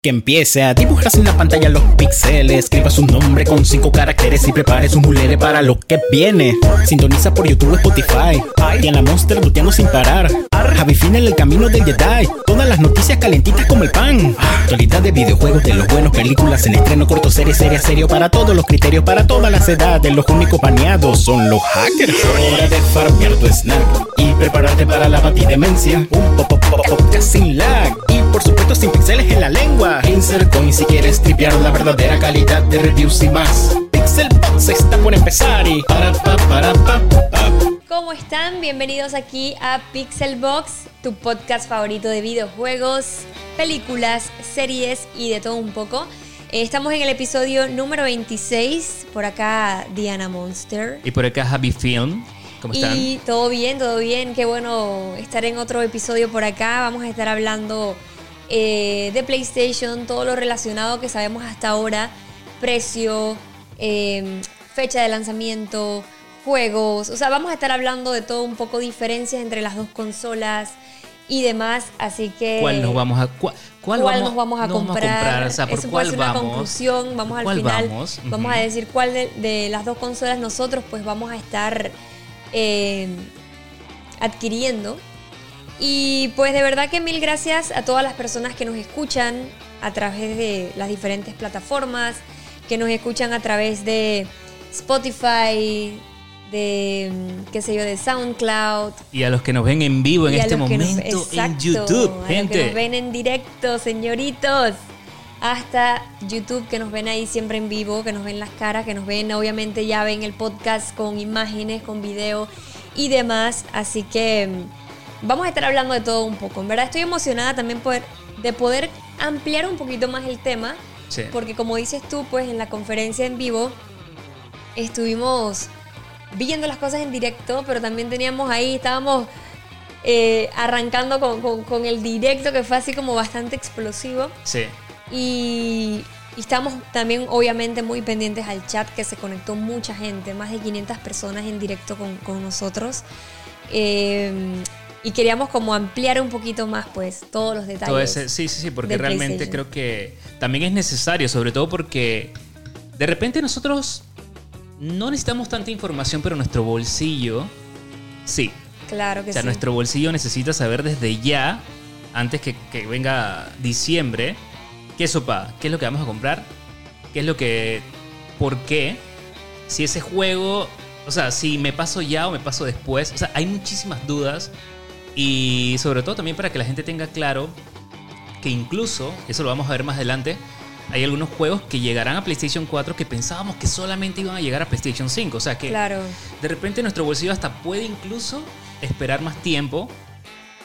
Que empiece a dibujar en la pantalla los píxeles. Escriba su nombre con cinco caracteres y prepare su mulere para lo que viene. Sintoniza por YouTube Spotify. Y en la Monster luteando sin parar. Javi en el camino del Jedi. Todas las noticias calentitas como el pan. Actualidad de videojuegos, de los buenos, películas en estreno, corto, serie, serie, serio. Para todos los criterios, para todas las edades. Los únicos paneados son los hackers. Hora de farmear tu snack. Y prepararte para la batidemencia. Un pop, pop, pop, podcast sin lag. Y por supuesto sin pixeles en la lengua. Insert Coin si quieres tripear la verdadera calidad de reviews y más. Pixel Box está por empezar y para pa para pa. ¿Cómo están? Bienvenidos aquí a Pixel Box, tu podcast favorito de videojuegos, películas, series y de todo un poco. Eh, Estamos en el episodio número 26, por acá Diana Monster. Y por acá Happy Film. ¿Cómo están? Y todo bien, todo bien. Qué bueno estar en otro episodio por acá. Vamos a estar hablando eh, de PlayStation, todo lo relacionado que sabemos hasta ahora, precio, eh, fecha de lanzamiento, juegos. O sea, vamos a estar hablando de todo un poco diferencias entre las dos consolas y demás. Así que ¿Cuál nos vamos a cuál, cuál nos vamos a comprar. O sea, ¿por Eso cuál puede ser una vamos? conclusión. Vamos ¿Por al final. vamos? Vamos a decir cuál de, de las dos consolas nosotros pues vamos a estar eh, adquiriendo. Y pues de verdad que mil gracias a todas las personas que nos escuchan a través de las diferentes plataformas, que nos escuchan a través de Spotify, de mm, qué sé yo, de SoundCloud, Y a los que nos ven en vivo en este nos- momento en YouTube, a los gente. que nos ven en directo, señoritos. Hasta YouTube, que nos ven ahí siempre en vivo, que nos ven las caras, que nos ven, obviamente ya ven el podcast con imágenes, con video y demás. Así que mm, vamos a estar hablando de todo un poco. En verdad estoy emocionada también poder, de poder ampliar un poquito más el tema. Sí. Porque como dices tú, pues en la conferencia en vivo estuvimos viendo las cosas en directo, pero también teníamos ahí, estábamos eh, arrancando con, con- con el directo que fue así como bastante explosivo. Sí. Y, y estamos también obviamente muy pendientes al chat que se conectó mucha gente, más de 500 personas en directo con, con nosotros. Eh, y queríamos como ampliar un poquito más pues todos los detalles. Todo ese, sí, sí, sí, porque realmente creo que también es necesario, sobre todo porque de repente nosotros no necesitamos tanta información, pero nuestro bolsillo sí. Claro que O sea, sí. nuestro bolsillo necesita saber desde ya, antes que, que venga diciembre, qué sopa, qué es lo que vamos a comprar, qué es lo que, por qué, si ese juego, o sea, si me paso ya o me paso después. O sea, hay muchísimas dudas y sobre todo también para que la gente tenga claro que incluso, eso lo vamos a ver más adelante, hay algunos juegos que llegarán a PlayStation 4 que pensábamos que solamente iban a llegar a PlayStation 5. O sea que Claro. de repente nuestro bolsillo hasta puede incluso esperar más tiempo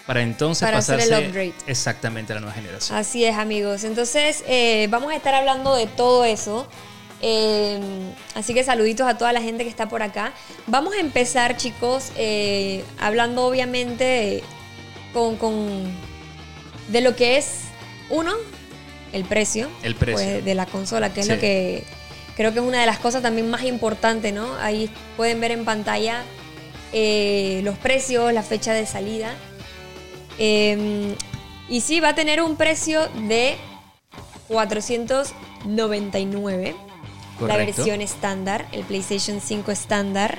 para entonces Para hacer pasarse el upgrade. exactamente a la nueva generación. Así es, amigos. Entonces, eh, vamos a estar hablando de todo eso. Eh, así que saluditos a toda la gente que está por acá. Vamos a empezar, chicos, eh, hablando obviamente con, con- de lo que es, uno, el precio. El precio. pues, de la consola, que es Sí. lo que creo que es una de las cosas también más importantes, ¿no? Ahí pueden ver en pantalla eh, los precios, la fecha de salida. Y sí, va a tener un precio de 499. La versión estándar, el PlayStation 5 estándar.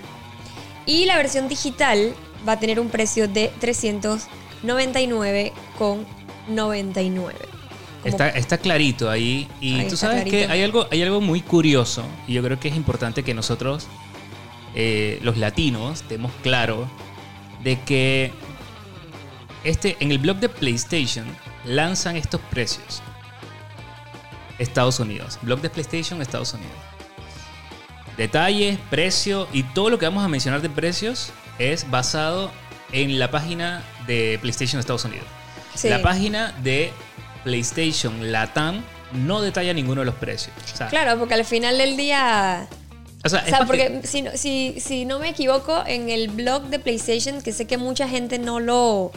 Y la versión digital va a tener un precio de 399,99. Como- Está, está clarito ahí. Y Ahí tú sabes que hay algo, hay algo muy curioso. Y yo creo que es importante que nosotros, eh, los latinos, estemos claro de que este, en el blog de PlayStation lanzan estos precios. Estados Unidos. Blog de PlayStation, Estados Unidos. Detalles, precio y todo lo que vamos a mencionar de precios es basado en la página de PlayStation Estados Unidos. Sí. La página de PlayStation Latam no detalla ninguno de los precios. O sea, Claro, porque al final del día. o sea, O porque que- si, no- si, si no me equivoco, en el blog de PlayStation, que sé que mucha gente no lo.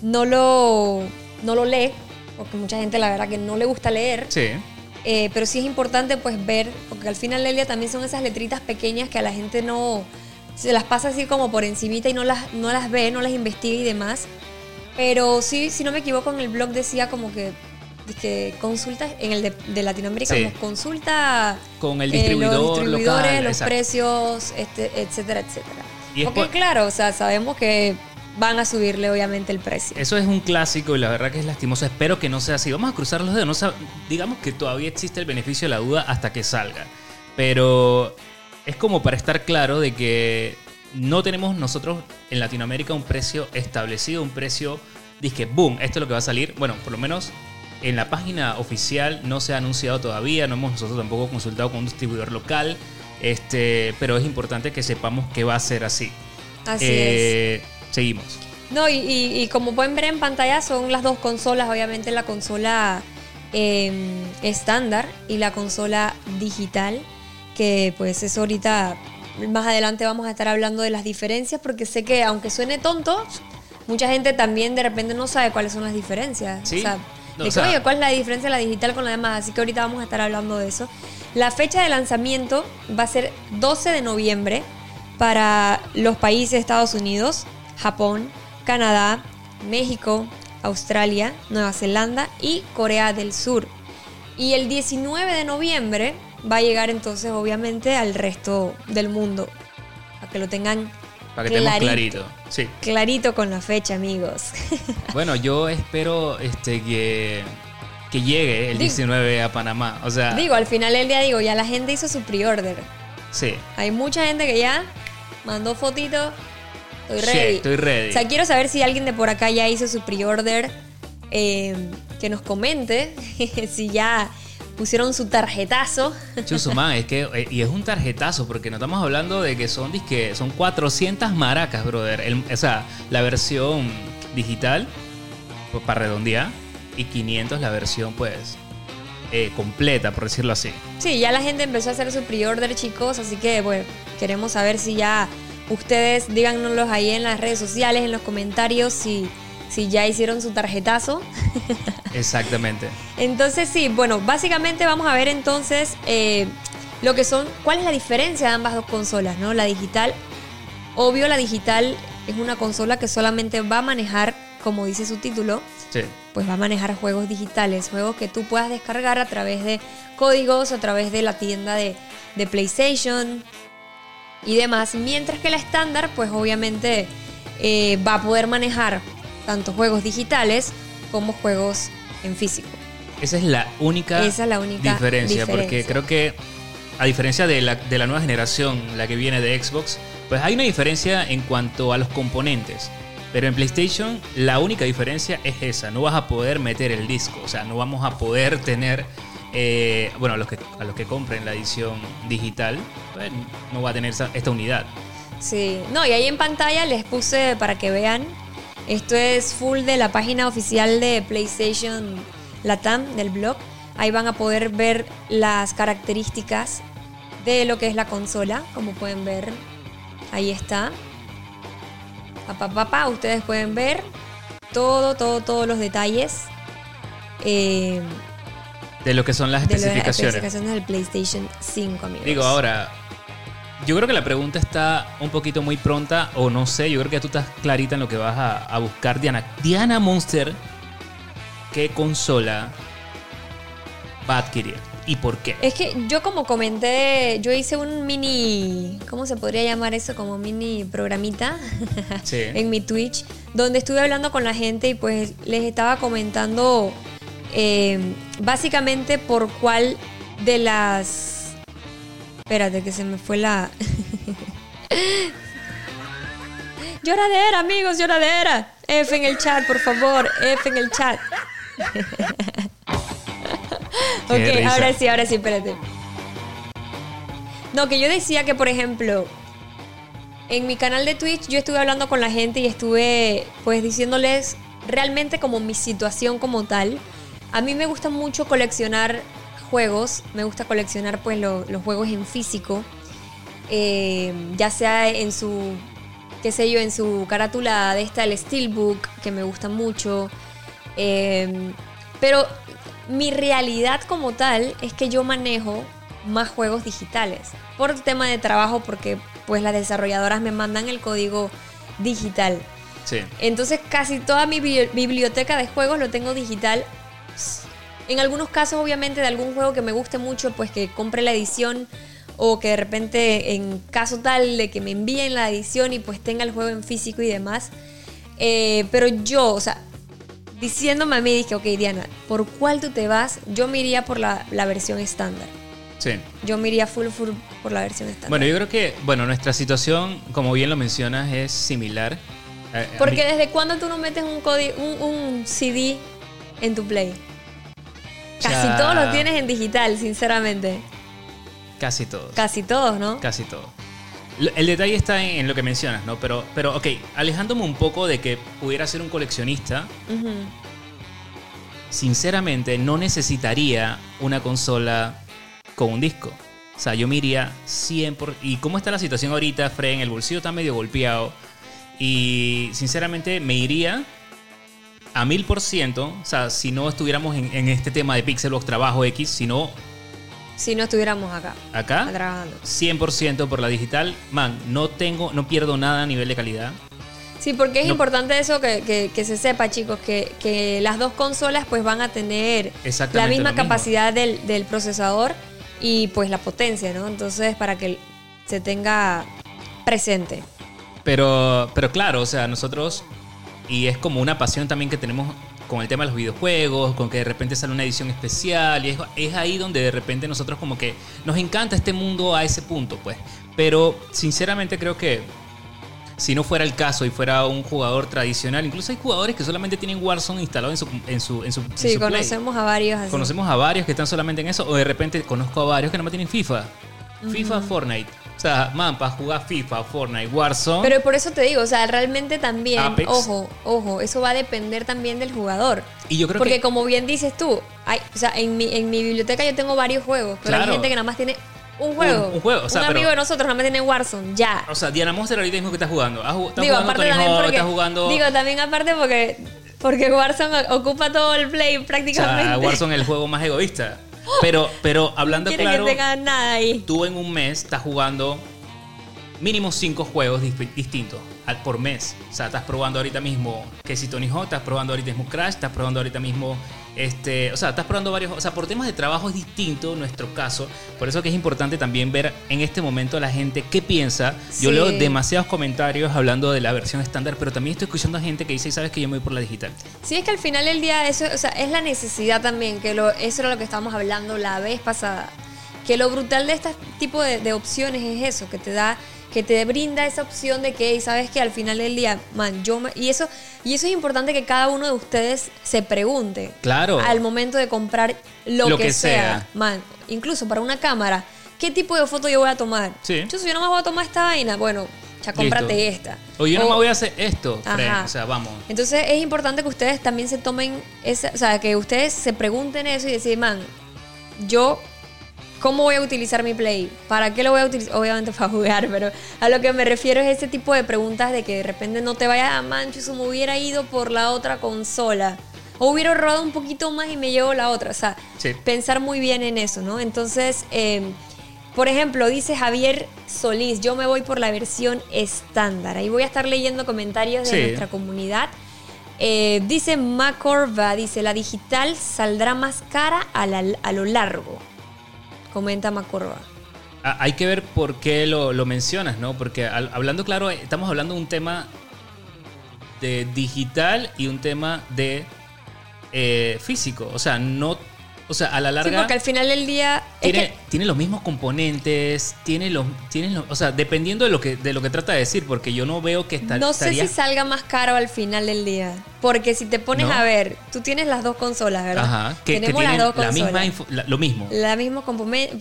no lo. no lo lee, porque mucha gente la verdad que no le gusta leer. Sí. Eh, pero sí es importante pues ver, porque al final del día también son esas letritas pequeñas que a la gente no se las pasa así como por encimita y no las, no las ve, no las investiga y demás. Pero sí, si no me equivoco, en el blog decía como que que consulta en el de, de Latinoamérica, Sí. como consulta Con el eh, distribuidor los distribuidores, local, los exacto. precios, este, etcétera, etcétera. Y Porque por- claro, o sea, sabemos que van a subirle obviamente el precio. Eso es un clásico y la verdad que es lastimoso. Espero que no sea así. Vamos a cruzar los dedos. No digamos que todavía existe el beneficio de la duda hasta que salga. Pero es como para estar claro de que no tenemos nosotros en Latinoamérica un precio establecido, un precio, dije, boom, esto es lo que va a salir. Bueno, por lo menos en la página oficial no se ha anunciado todavía, no hemos nosotros tampoco consultado con un distribuidor local, este, pero es importante que sepamos que va a ser así. Así Eh, Seguimos. No, y, y- y como pueden ver en pantalla son las dos consolas, obviamente la consola eh, estándar y la consola digital, que pues eso ahorita más adelante vamos a estar hablando de las diferencias, porque sé que aunque suene tonto, mucha gente también de repente no sabe cuáles son las diferencias. Sí. O sea, No, de o sea- que, oye, ¿cuál es la diferencia de la digital con la demás? Así que ahorita vamos a estar hablando de eso. La fecha de lanzamiento va a ser 12 de noviembre para los países Estados Unidos, Japón, Canadá, México, Australia, Nueva Zelanda y Corea del Sur. Y el 19 de noviembre va a llegar entonces obviamente al resto del mundo. Para que lo tengan Para que clarito. clarito. Sí. clarito con la fecha, amigos. Bueno, yo espero este, que, que llegue el Digo- 19 a Panamá. O sea, digo, al final del día digo, ya la gente hizo su pre-order. sí. Hay mucha gente que ya mandó fotito. Estoy Sí, ready. estoy ready. O sea, quiero saber si alguien de por acá ya hizo su pre-order. eh, que nos comente si ya pusieron su tarjetazo. Chusumán, es que, eh, y es un tarjetazo, porque no estamos hablando de que son, disque, son 400 maracas, brother. El- o sea, la versión digital, pues, para redondear, y 500 la versión, pues, eh, completa, por decirlo así. Sí, ya la gente empezó a hacer su pre-order, chicos. Así que, bueno, queremos saber si ya ustedes, díganoslos ahí en las redes sociales, en los comentarios, si, si ya hicieron su tarjetazo. Exactamente. Entonces sí, bueno, básicamente vamos a ver entonces eh, lo que son, cuál es la diferencia de ambas dos consolas, ¿no? La digital, obvio la digital es una consola que solamente va a manejar, como dice su título, Sí. pues va a manejar juegos digitales, juegos que tú puedas descargar a través de códigos, a través de la tienda de, de PlayStation y demás. Mientras que la estándar, pues obviamente eh, va a poder manejar tanto juegos digitales como juegos en físico. Esa es la única, Esa es la única diferencia, porque diferencia. creo que a diferencia de la, de la nueva generación, la que viene de Xbox, pues hay una diferencia en cuanto a los componentes. Pero en PlayStation la única diferencia es esa, no vas a poder meter el disco, o sea, no vamos a poder tener, eh, bueno, a los, que, compren la edición digital, pues, no va a tener esta unidad. Sí, no, y ahí en pantalla les puse para que vean. Esto es full de la página oficial de PlayStation Latam del blog. Ahí van a poder ver las características de lo que es la consola, como pueden ver. Ahí está. Papá, papá, ustedes pueden ver todo, todo, todos los detalles eh, De lo que son las de las especificaciones. especificaciones del PlayStation 5, amigos. Digo, ahora, yo creo que la pregunta está un poquito muy pronta, o no sé, yo creo que tú estás clarita en lo que vas a, a buscar, Diana. Diana Monster, ¿qué consola va a adquirir? ¿Y por qué? Es que yo como comenté, yo hice un mini, ¿cómo se podría llamar eso? Como mini programita Sí. en mi Twitch, donde estuve hablando con la gente y pues les estaba comentando eh, básicamente por cuál de las... Espérate que se me fue la... lloradera, amigos, lloradera. F en el chat, por favor, F en el chat. Ok, ahora sí, ahora sí, espérate. No, que yo decía que, por ejemplo, en mi canal de Twitch yo estuve hablando con la gente y estuve pues diciéndoles realmente como mi situación como tal. A mí me gusta mucho coleccionar juegos, me gusta coleccionar pues lo- los juegos en físico, eh, ya sea en su, qué sé yo, en su carátula de esta, el Steelbook, que me gusta mucho. Eh, pero mi realidad como tal es que yo manejo más juegos digitales. Por tema de trabajo, porque pues las desarrolladoras me mandan el código digital. Sí. Entonces casi toda mi bi- biblioteca de juegos lo tengo digital. En algunos casos, obviamente, de algún juego que me guste mucho, pues que compre la edición o que de repente, en caso tal de que me envíen la edición y pues tenga el juego en físico y demás. Eh, pero yo, o sea, diciéndome a mí, dije, ok, Diana, ¿por cuál tú te vas? Yo me iría por la, la versión estándar. Sí. Yo me iría full, full por la versión estándar. Bueno, yo creo que, bueno, nuestra situación, como bien lo mencionas, es similar. A- a Porque desde cuándo tú no metes un, un, un CD en tu Play? Casi Ya. todos lo tienes en digital, sinceramente. Casi todos. Casi todos, ¿no? Casi todo. Lo- El detalle está en, lo que mencionas, ¿no? Pero, pero, ok, alejándome un poco de que pudiera ser un coleccionista, sinceramente no necesitaría una consola con un disco. O sea, yo me iría 100%. Por, ¿Y cómo está la situación ahorita, Fred? El bolsillo está medio golpeado. Y sinceramente me iría a mil por ciento. O sea, si no estuviéramos en, en este tema de Pixelbox Trabajo X, sino Si no estuviéramos acá, acá, trabajando. 100% por la digital. Man, no tengo, no pierdo nada a nivel de calidad. Sí, porque es No. importante eso que, que- que se sepa, chicos, que, que las dos consolas pues van a tener la misma capacidad del, del procesador y pues la potencia, ¿no? Entonces, para que se tenga presente. Pero, pero claro, o sea, nosotros, y es como una pasión también que tenemos con el tema de los videojuegos, con que de repente sale una edición especial, y es, es ahí donde de repente nosotros como que nos encanta este mundo a ese punto, pues. Pero sinceramente creo que si no fuera el caso y fuera un jugador tradicional, incluso hay jugadores que solamente tienen Warzone instalado en su, en su, en su, en Sí, Play. conocemos a varios así. Conocemos a varios que están solamente en eso, o de repente conozco a varios que no tienen FIFA. FIFA, Fortnite. Sea, man, para jugar FIFA, Fortnite, Warzone. Pero por eso te digo, o sea, realmente también, Apex. ojo, ojo, eso va a depender también del jugador. y yo creo Porque que. como bien dices tú, hay, o sea, en mi, en mi biblioteca yo tengo varios juegos, pero hay Claro. gente que nada más tiene un juego. un juego, o sea, un pero- amigo de nosotros nada más tiene Warzone, ya. O sea, Diana Monster ahorita mismo que está jugando. ¿Has jug- ¿Está digo, jugando aparte Tony también porque, ¿Está jugando. digo, también aparte porque, porque Warzone ocupa todo el play o sea, prácticamente. Warzone es el juego más egoísta. Pero, pero hablando claro, que tenga nada ahí. tú en un mes estás jugando mínimo cinco juegos distintos al- por mes. O sea, estás probando ahorita mismo que si Tony Hawk, estás probando ahorita mismo Crash, estás probando ahorita mismo este, o sea, estás probando varios, o sea, por temas de trabajo es distinto nuestro caso. Por eso que es importante también ver en este momento a la gente qué piensa. Yo Sí. leo demasiados comentarios hablando de la versión estándar, pero también estoy escuchando a gente que dice, "¿Sabes que yo me voy por la digital?" Sí, es que al final del día eso, o sea, es la necesidad también, que lo, eso era lo que estábamos hablando la vez pasada. Que lo brutal de este tipo de, de opciones es eso, que te da, que te brinda esa opción de que, sabes que al final del día, man, yo me- y eso, y eso es importante que cada uno de ustedes se pregunte. Claro. Al momento de comprar lo, Lo que, que sea. sea. Man, incluso para una cámara, ¿qué tipo de foto yo voy a tomar? Sí. Yo, si yo no me voy a tomar esta vaina, bueno, ya cómprate Listo. esta. O yo no O- me voy a hacer esto. Ajá. O sea, vamos. entonces es importante que ustedes también se tomen esa, o sea, que ustedes se pregunten eso y decir, man, yo cómo voy a utilizar mi play, para qué lo voy a utilizar, obviamente para jugar, pero a lo que me refiero es ese tipo de preguntas de que de repente no te vayas a mancho, eso me hubiera ido por la otra consola. O hubiera ahorrado un poquito más y me llevo la otra. O sea, Sí. pensar muy bien en eso, ¿no? Entonces, eh, por ejemplo, dice Javier Solís, yo me voy por la versión estándar. Ahí voy a estar leyendo comentarios de Sí. nuestra comunidad. Eh, dice Macorva, dice, la digital saldrá más cara a, la- a lo largo. Comenta Macorva. Ah, Hay que ver por qué lo, lo mencionas, ¿no? Porque hablando claro, estamos hablando de un tema de digital y un tema de eh, físico. O sea, no. O sea, a la Sí, larga. porque al final del día... es tiene, que- tiene los mismos componentes, tiene los, tiene los, o sea, dependiendo de lo que de lo que trata de decir, porque yo no veo que está, no sé estaría, si salga más caro al final del día. Porque si te pones ¿No? a ver, tú tienes las dos consolas, ¿verdad? ajá, que, Tenemos las dos la consolas. misma info- la- lo mismo, La mismo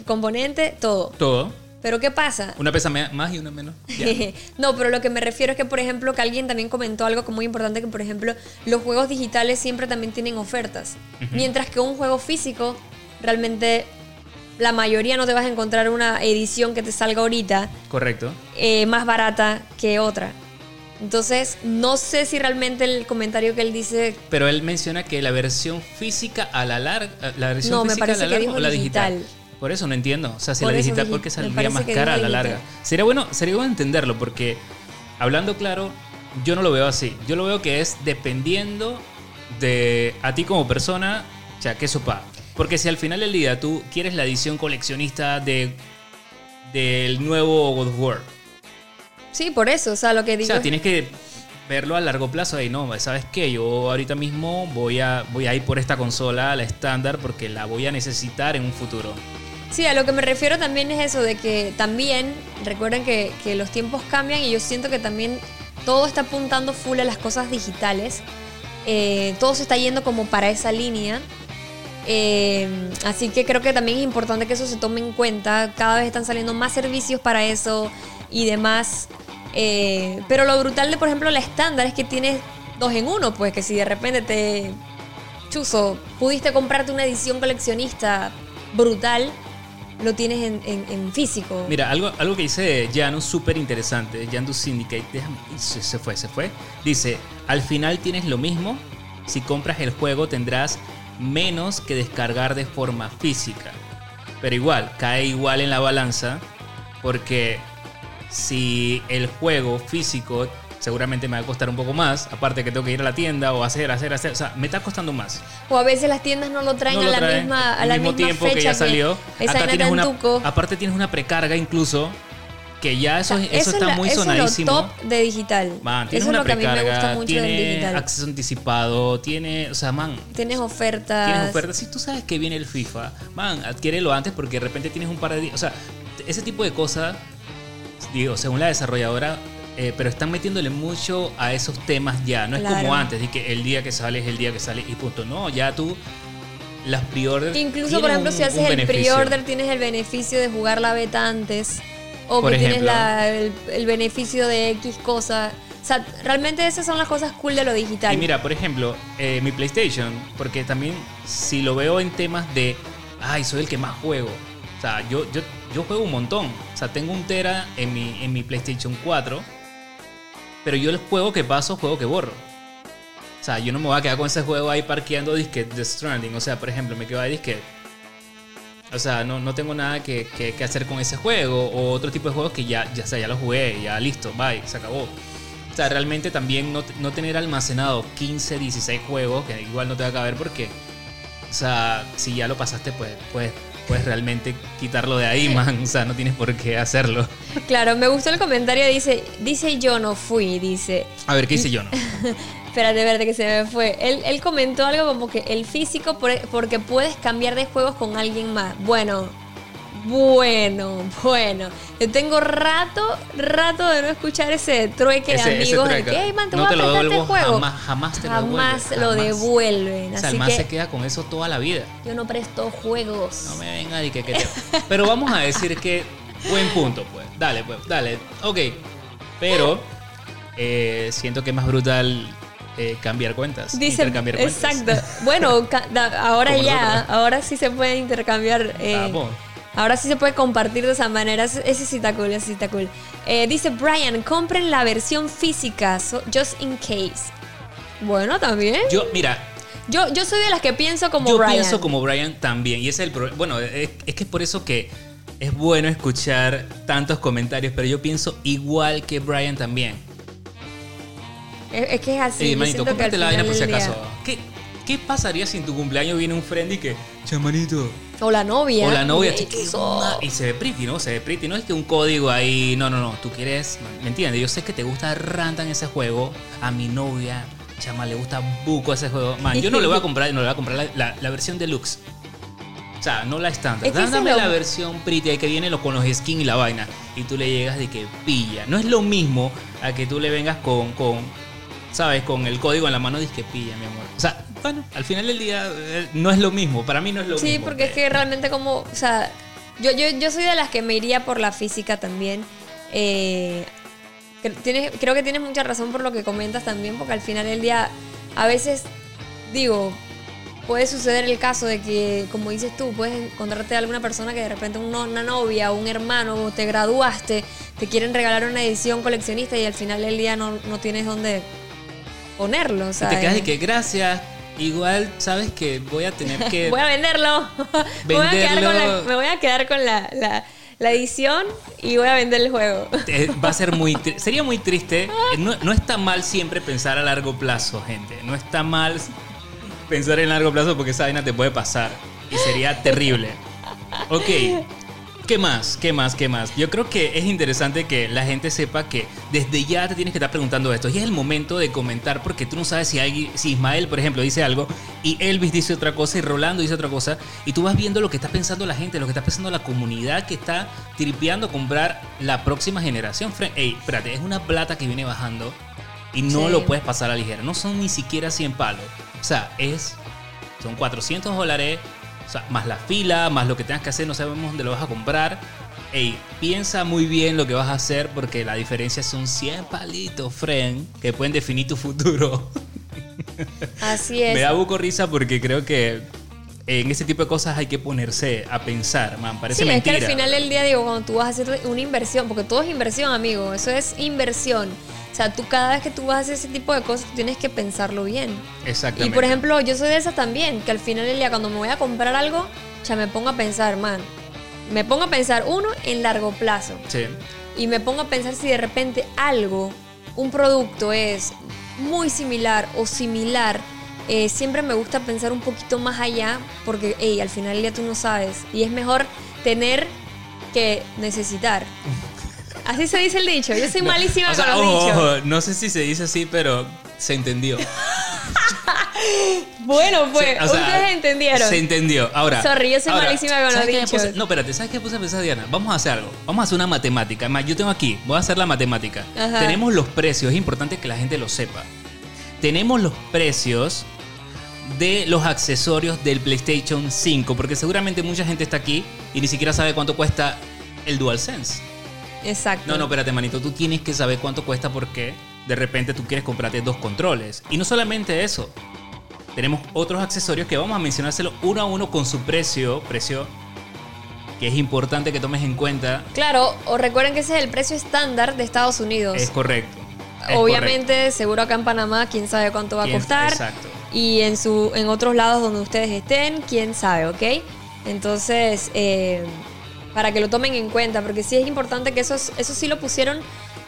componente, todo. todo, Pero ¿qué pasa? una pesa me- más y una menos. no, pero lo que me refiero es que, por ejemplo, que alguien también comentó algo que muy importante, que por ejemplo, los juegos digitales siempre también tienen ofertas. Mientras que un juego físico, realmente la mayoría no te vas a encontrar una edición que te salga ahorita Correcto. eh, más barata que otra. Entonces, no sé si realmente el comentario que él dice Pero él menciona que la versión física a la larga, la versión No, me física parece a la que dijo o la digital. digital. Por eso no entiendo. O sea, si Por la digital, digi- ¿por qué saldría más cara a la larga? Sería bueno, sería bueno entenderlo porque, hablando claro, yo no lo veo así. Yo lo veo que es dependiendo de a ti como persona, o sea, qué sopa. Porque si al final del día tú quieres la edición coleccionista de del nuevo God of War, Sí, por eso, o sea, lo que o digo. sea, es- tienes que verlo a largo plazo y no, ¿sabes qué? Yo ahorita mismo voy a, voy a ir por esta consola, la estándar, porque la voy a necesitar en un futuro. Sí, a lo que me refiero también es eso, de que también, recuerden que, los tiempos cambian y yo siento que también todo está apuntando full a las cosas digitales. Eh, todo se está yendo como para esa línea. Eh, así que creo que también es importante que eso se tome en cuenta. Cada vez están saliendo más servicios para eso y demás. Eh, pero lo brutal de, por ejemplo, la estándar es que tienes dos en uno, pues que si de repente te chuzo, pudiste comprarte una edición coleccionista brutal, lo tienes en, físico. Mira, algo, algo que dice Janus súper interesante, Janus Syndicate, déjame, se fue, se fue. Dice, al final tienes lo mismo, si compras el juego tendrás menos que descargar de forma física. Pero igual, cae igual en la balanza, porque si el juego físico seguramente me va a costar un poco más, aparte que tengo que ir a la tienda o hacer, hacer, hacer, o sea, me está costando más. O a veces las tiendas no lo traen No a lo la traen misma, a al la mismo misma tiempo fecha que ya salió. Esa Acá tienes una, aparte tienes una precarga incluso que ya eso, O sea, eso, es está la- muy eso sonadísimo. Es lo top de digital. Man, tienes eso es una lo que a mí me precarga, gusta mucho del tiene digital. acceso anticipado, tiene, o sea, man, Tienes ofertas. tienes ofertas. Si tú sabes que viene el FIFA, man, adquiérelo antes porque de repente tienes un par de días, o sea, ese tipo de cosas, digo, según la desarrolladora, eh, pero están metiéndole mucho a esos temas ya. No es Claro. como antes, de que el día que sale es el día que sale y punto. No, ya tú las pre-orders. Incluso, por ejemplo, un- si haces el pre-order, tienes el beneficio de jugar la beta antes. O Por que tienes ejemplo. la- el, el beneficio de X cosa. O sea, realmente esas son las cosas cool de lo digital. Y mira, por ejemplo, eh, mi PlayStation, porque también si lo veo en temas de, ay, soy el que más juego. O sea, yo, yo, yo juego un montón. O sea, tengo un tera en mi, en mi PlayStation 4, pero yo el juego que paso, juego que borro. O sea, yo no me voy a quedar con ese juego ahí parqueando disque The Stranding. O sea, por ejemplo, me quedo ahí disque. O sea, no, no tengo nada que, que- hacer con ese juego. O otro tipo de juegos que ya, ya, ya lo jugué, ya listo, bye, se acabó. O sea, realmente también no, no tener almacenado 15, 16 juegos, que igual no te va a caber porque, o sea, si ya lo pasaste, pues puedes, puedes realmente quitarlo de ahí, man. O sea, no tienes por qué hacerlo. Claro, me gustó el comentario. Dice, dice yo no fui. Dice, A ver, ¿qué hice yo, no? espérate, verde que se me fue. Él, él comentó algo como que el físico, por- porque puedes cambiar de juegos con alguien más. Bueno, bueno, bueno. Yo tengo rato, rato de no escuchar ese trueque Ese- de amigos de que, hey, man, te No voy te a lo prestar este devuelvo juego. jamás, jamás te lo Jamás devuelve, lo jamás. devuelven. O sea, el man que se queda con eso toda la vida. yo no presto juegos. No me venga y que, que te- Pero vamos a decir que buen punto, pues. Dale, pues, dale. Ok. Pero eh, siento que es más brutal eh, cambiar cuentas. Dice, intercambiar cuentas. exacto. Bueno, ahora ya, nosotros. ahora sí se puede intercambiar. eh, Vamos. Ahora sí se puede compartir de esa manera. Ese, sí está cool, ese sí está cool. Eh, dice Brian, compren la versión física, so- just in case. Bueno, también. Yo, mira, Yo, yo soy de las que pienso como yo Brian. pienso como Brian también. Y ese es el problema. Bueno, es, es que es por eso que es bueno escuchar tantos comentarios, pero yo pienso igual que Brian también. Es, es que es así. Sí, yo manito, cómprate la vaina por si acaso. ¿Qué, ¿Qué pasaría si en tu cumpleaños viene un friend y que, chamanito, O la novia. O la novia, chiqui, chuzo. ma- y se ve pretty, ¿no? Se ve pretty. No es que un código ahí. No, no, no. Tú quieres. ¿Me entiendes? Yo sé que te gusta Rantan ese juego. A mi novia, chama, le gusta buco ese juego. Man, yo no le voy a comprar, no le voy a comprar la, la- la versión deluxe. O sea, no la estándar. Es que Dame lo- la versión pretty ahí que viene lo- con los skins y la vaina. Y tú le llegas de que pilla. No es lo mismo a que tú le vengas con, con ¿sabes? Con el código en la mano, dices que pilla, mi amor. O sea, bueno, al final del día eh, no es lo mismo. Para mí no es lo Sí, mismo. porque es que realmente como, o sea, yo, yo, yo soy de las que me iría por la física también. Eh, tienes- creo que tienes mucha razón por lo que comentas también, porque al final del día, a veces, digo, puede suceder el caso de que, como dices tú, puedes encontrarte a alguna persona que de repente una novia o un hermano te graduaste, te quieren regalar una edición coleccionista y al final del día no, no tienes dónde ponerlo. O sea, te quedas de que gracias. Igual sabes que voy a tener que. Voy a venderlo. me, voy a quedar con la, Venderlo. me voy a quedar con la, la- la edición y voy a vender el juego. Eh, Va a ser muy. Sería muy triste. Eh, No, no está mal siempre pensar a largo plazo, gente. No está mal pensar en largo plazo porque esa vaina te puede pasar. y sería terrible. Ok. ¿Qué más? ¿Qué más? ¿Qué más? Yo creo que es interesante que la gente sepa que desde ya te tienes que estar preguntando esto. Y es el momento de comentar porque tú no sabes si, alguien, si Ismael, por ejemplo, dice algo y Elvis dice otra cosa y Rolando dice otra cosa. Y tú vas viendo lo que está pensando la gente, lo que está pensando la comunidad que está tripeando comprar la próxima generación. Ey, espérate, es una plata que viene bajando y no Sí. lo puedes pasar a la ligera. No son ni siquiera 100 palos. O sea, es son 400 dólares, sea, más la fila, más lo que tengas que hacer, no sabemos dónde lo vas a comprar. Ey, piensa muy bien lo que vas a hacer porque la diferencia son 100 palitos, friend, que pueden definir tu futuro. Así es. Me da buco risa porque creo que en ese tipo de cosas hay que ponerse a pensar, man. Parece sí, mentira. es que al final del día, digo, cuando tú vas a hacer una inversión, porque todo es inversión, amigo, eso es inversión. O sea, tú cada vez que tú vas a hacer ese tipo de cosas, tú tienes que pensarlo bien. Y Exactamente. por ejemplo, yo soy de esa también, que al final del día, cuando me voy a comprar algo, ya me pongo a pensar, man, me pongo a pensar, uno, en largo plazo. Sí. Y me pongo a pensar si de repente algo, un producto es muy similar o similar. eh, siempre me gusta pensar un poquito más allá porque hey, al final del día tú no sabes. Y es mejor tener que necesitar. Así se dice el dicho. Yo soy malísima O sea, con los ojo, dichos. ojo, no sé si se dice así, pero se entendió. Bueno, pues, Sí, o sea, ustedes entendieron. Se entendió. Ahora. Sorry, yo soy ahora, malísima con los ¿sabes qué me dichos. puse- no, espérate, ¿sabes qué puse a pensar, Diana? Vamos a hacer algo. Vamos a hacer una matemática. Además, yo tengo aquí, voy a hacer la matemática. Ajá. Tenemos los precios, es importante que la gente lo sepa. Tenemos los precios de los accesorios del PlayStation 5, porque seguramente mucha gente está aquí y ni siquiera sabe cuánto cuesta el DualSense. Exacto. No, no, espérate, manito. Tú tienes que saber cuánto cuesta porque de repente tú quieres comprarte dos controles. Y no solamente eso. Tenemos otros accesorios que vamos a mencionárselo uno a uno con su precio. Precio que es importante que tomes en cuenta. Claro, o recuerden que ese es el precio estándar de Estados Unidos. Es correcto. Es Obviamente, seguro acá en Panamá, quién sabe cuánto va a costar. exacto. Y en, su, en otros lados donde ustedes estén, quién sabe, ¿ok? Entonces, eh, para que lo tomen en cuenta, porque sí es importante que eso, eso sí lo pusieron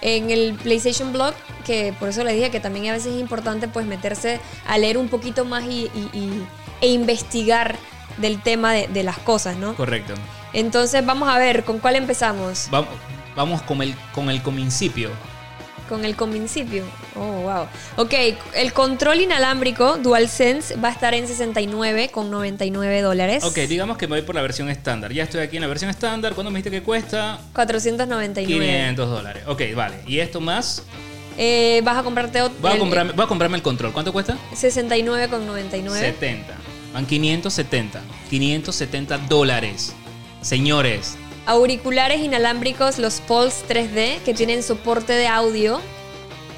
en el PlayStation Blog, que por eso les dije que también a veces es importante pues meterse a leer un poquito más y, y- y- e investigar del tema de, de las cosas, ¿no? Correcto. Entonces vamos a ver, ¿con cuál empezamos? Vamos, vamos con el, con el comincipio. Con el comincipio. Oh, wow. Ok, el control inalámbrico DualSense va a estar en 69 con 99 dólares. Ok, digamos que me voy por la versión estándar. Ya estoy aquí en la versión estándar. ¿Cuándo me dijiste que cuesta? 499. 500 dólares. Ok, vale. ¿Y esto más? Eh, vas a comprarte otro. Voy a, comprarme, voy a comprarme el control. ¿Cuánto cuesta? 69 con 99. 70. Van 570. 570 dólares. Señores, Auriculares inalámbricos, los Pulse 3D, que tienen soporte de audio.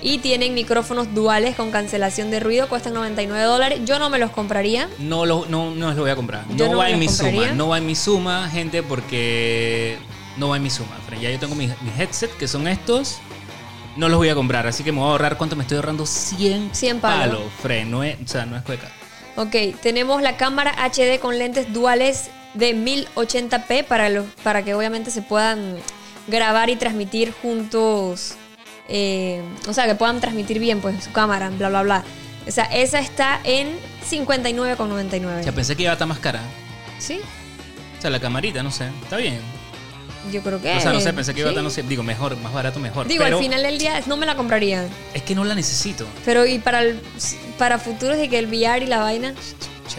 Y tienen micrófonos duales con cancelación de ruido, cuestan 99 dólares. Yo no me los compraría. no, lo, no, no lo voy a comprar. Yo No, no va en los mi compraría. suma. No va en mi suma, gente, porque no va en mi suma. Ya yo tengo mis, mis headset, que son estos. No los voy a comprar, así que me voy a ahorrar. ¿Cuánto me estoy ahorrando? 100, 100 palos. Fren. No es, o sea, no es cueca. Ok, tenemos la cámara HD con lentes duales de 1080p para, los, para que obviamente se puedan grabar y transmitir juntos. Eh, o sea, que puedan transmitir bien pues su cámara, bla, bla, bla. O sea, esa está en 59,99. O sea, pensé que iba a estar más cara. ¿Sí? O sea, la camarita, no sé. Está bien. Yo creo que. O sea, no sé, pensé que iba a estar, no sé, digo, mejor, más barato, mejor. Digo, pero al final del día no me la compraría. es que no la necesito. Pero, ¿y para, el, para futuros de que el VR y la vaina?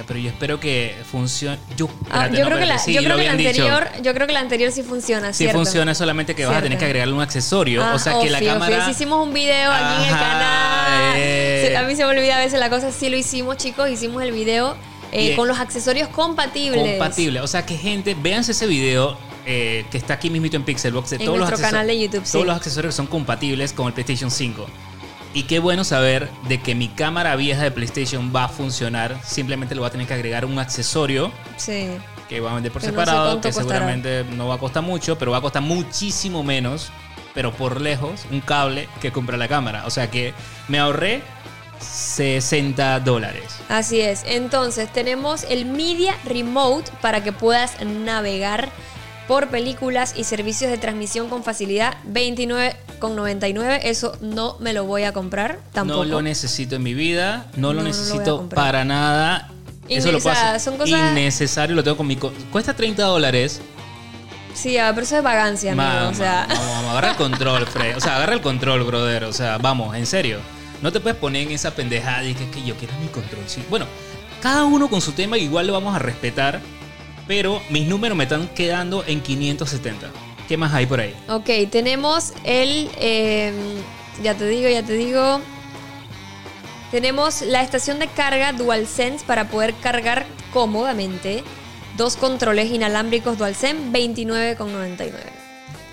Pero yo espero que funcione. Yo, Ah, yo, no, creo que la, espérate, sí, yo lo creo que la habían dicho. anterior, yo creo que la anterior sí funciona, Sí ¿cierto? funciona, solamente que vas a tener que agregarle un accesorio. Ah, o sea, que la cámara. obvio. Hicimos un video aquí en el canal. eh. A mí se me olvida a veces la cosa. Sí lo hicimos, chicos. Hicimos el video eh, con los accesorios compatibles. compatible. O sea, que gente, véanse ese video eh, que está aquí mismito en Pixelbox de En todos los nuestro acceso- canal de YouTube, sí. Todos los accesorios que son compatibles con el PlayStation 5. Y qué bueno saber de que mi cámara vieja de PlayStation va a funcionar. Simplemente le voy a tener que agregar un accesorio Sí. que va a vender por Que no sé separado, que costará. seguramente no va a costar mucho, pero va a costar muchísimo menos, pero por lejos, un cable que compra la cámara. O sea que me ahorré 60 dólares. Así es. Entonces, tenemos el Media Remote para que puedas navegar por películas y servicios de transmisión con facilidad. 29,99. Eso no me lo voy a comprar tampoco. No lo necesito en mi vida, no lo No, no lo voy a necesito para nada. Eso lo o sea, pasa. son cosas- Innecesario, lo tengo con mi... co- Cuesta 30 dólares. Sí, ah, pero eso es vagancia, amigo. O sea, Vamos, vamos, agarra el control, Fred. O sea, agarra el control, brother. O sea, vamos, en serio. No te puedes poner en esa pendejada y que, que yo quiero mi control. Sí. Bueno, cada uno con su tema, igual lo vamos a respetar. Pero mis números me están quedando en 570. ¿Qué más hay por ahí? ok, tenemos el. eh, ya te digo, ya te digo. Tenemos la estación de carga DualSense para poder cargar cómodamente dos controles inalámbricos DualSense 29,99.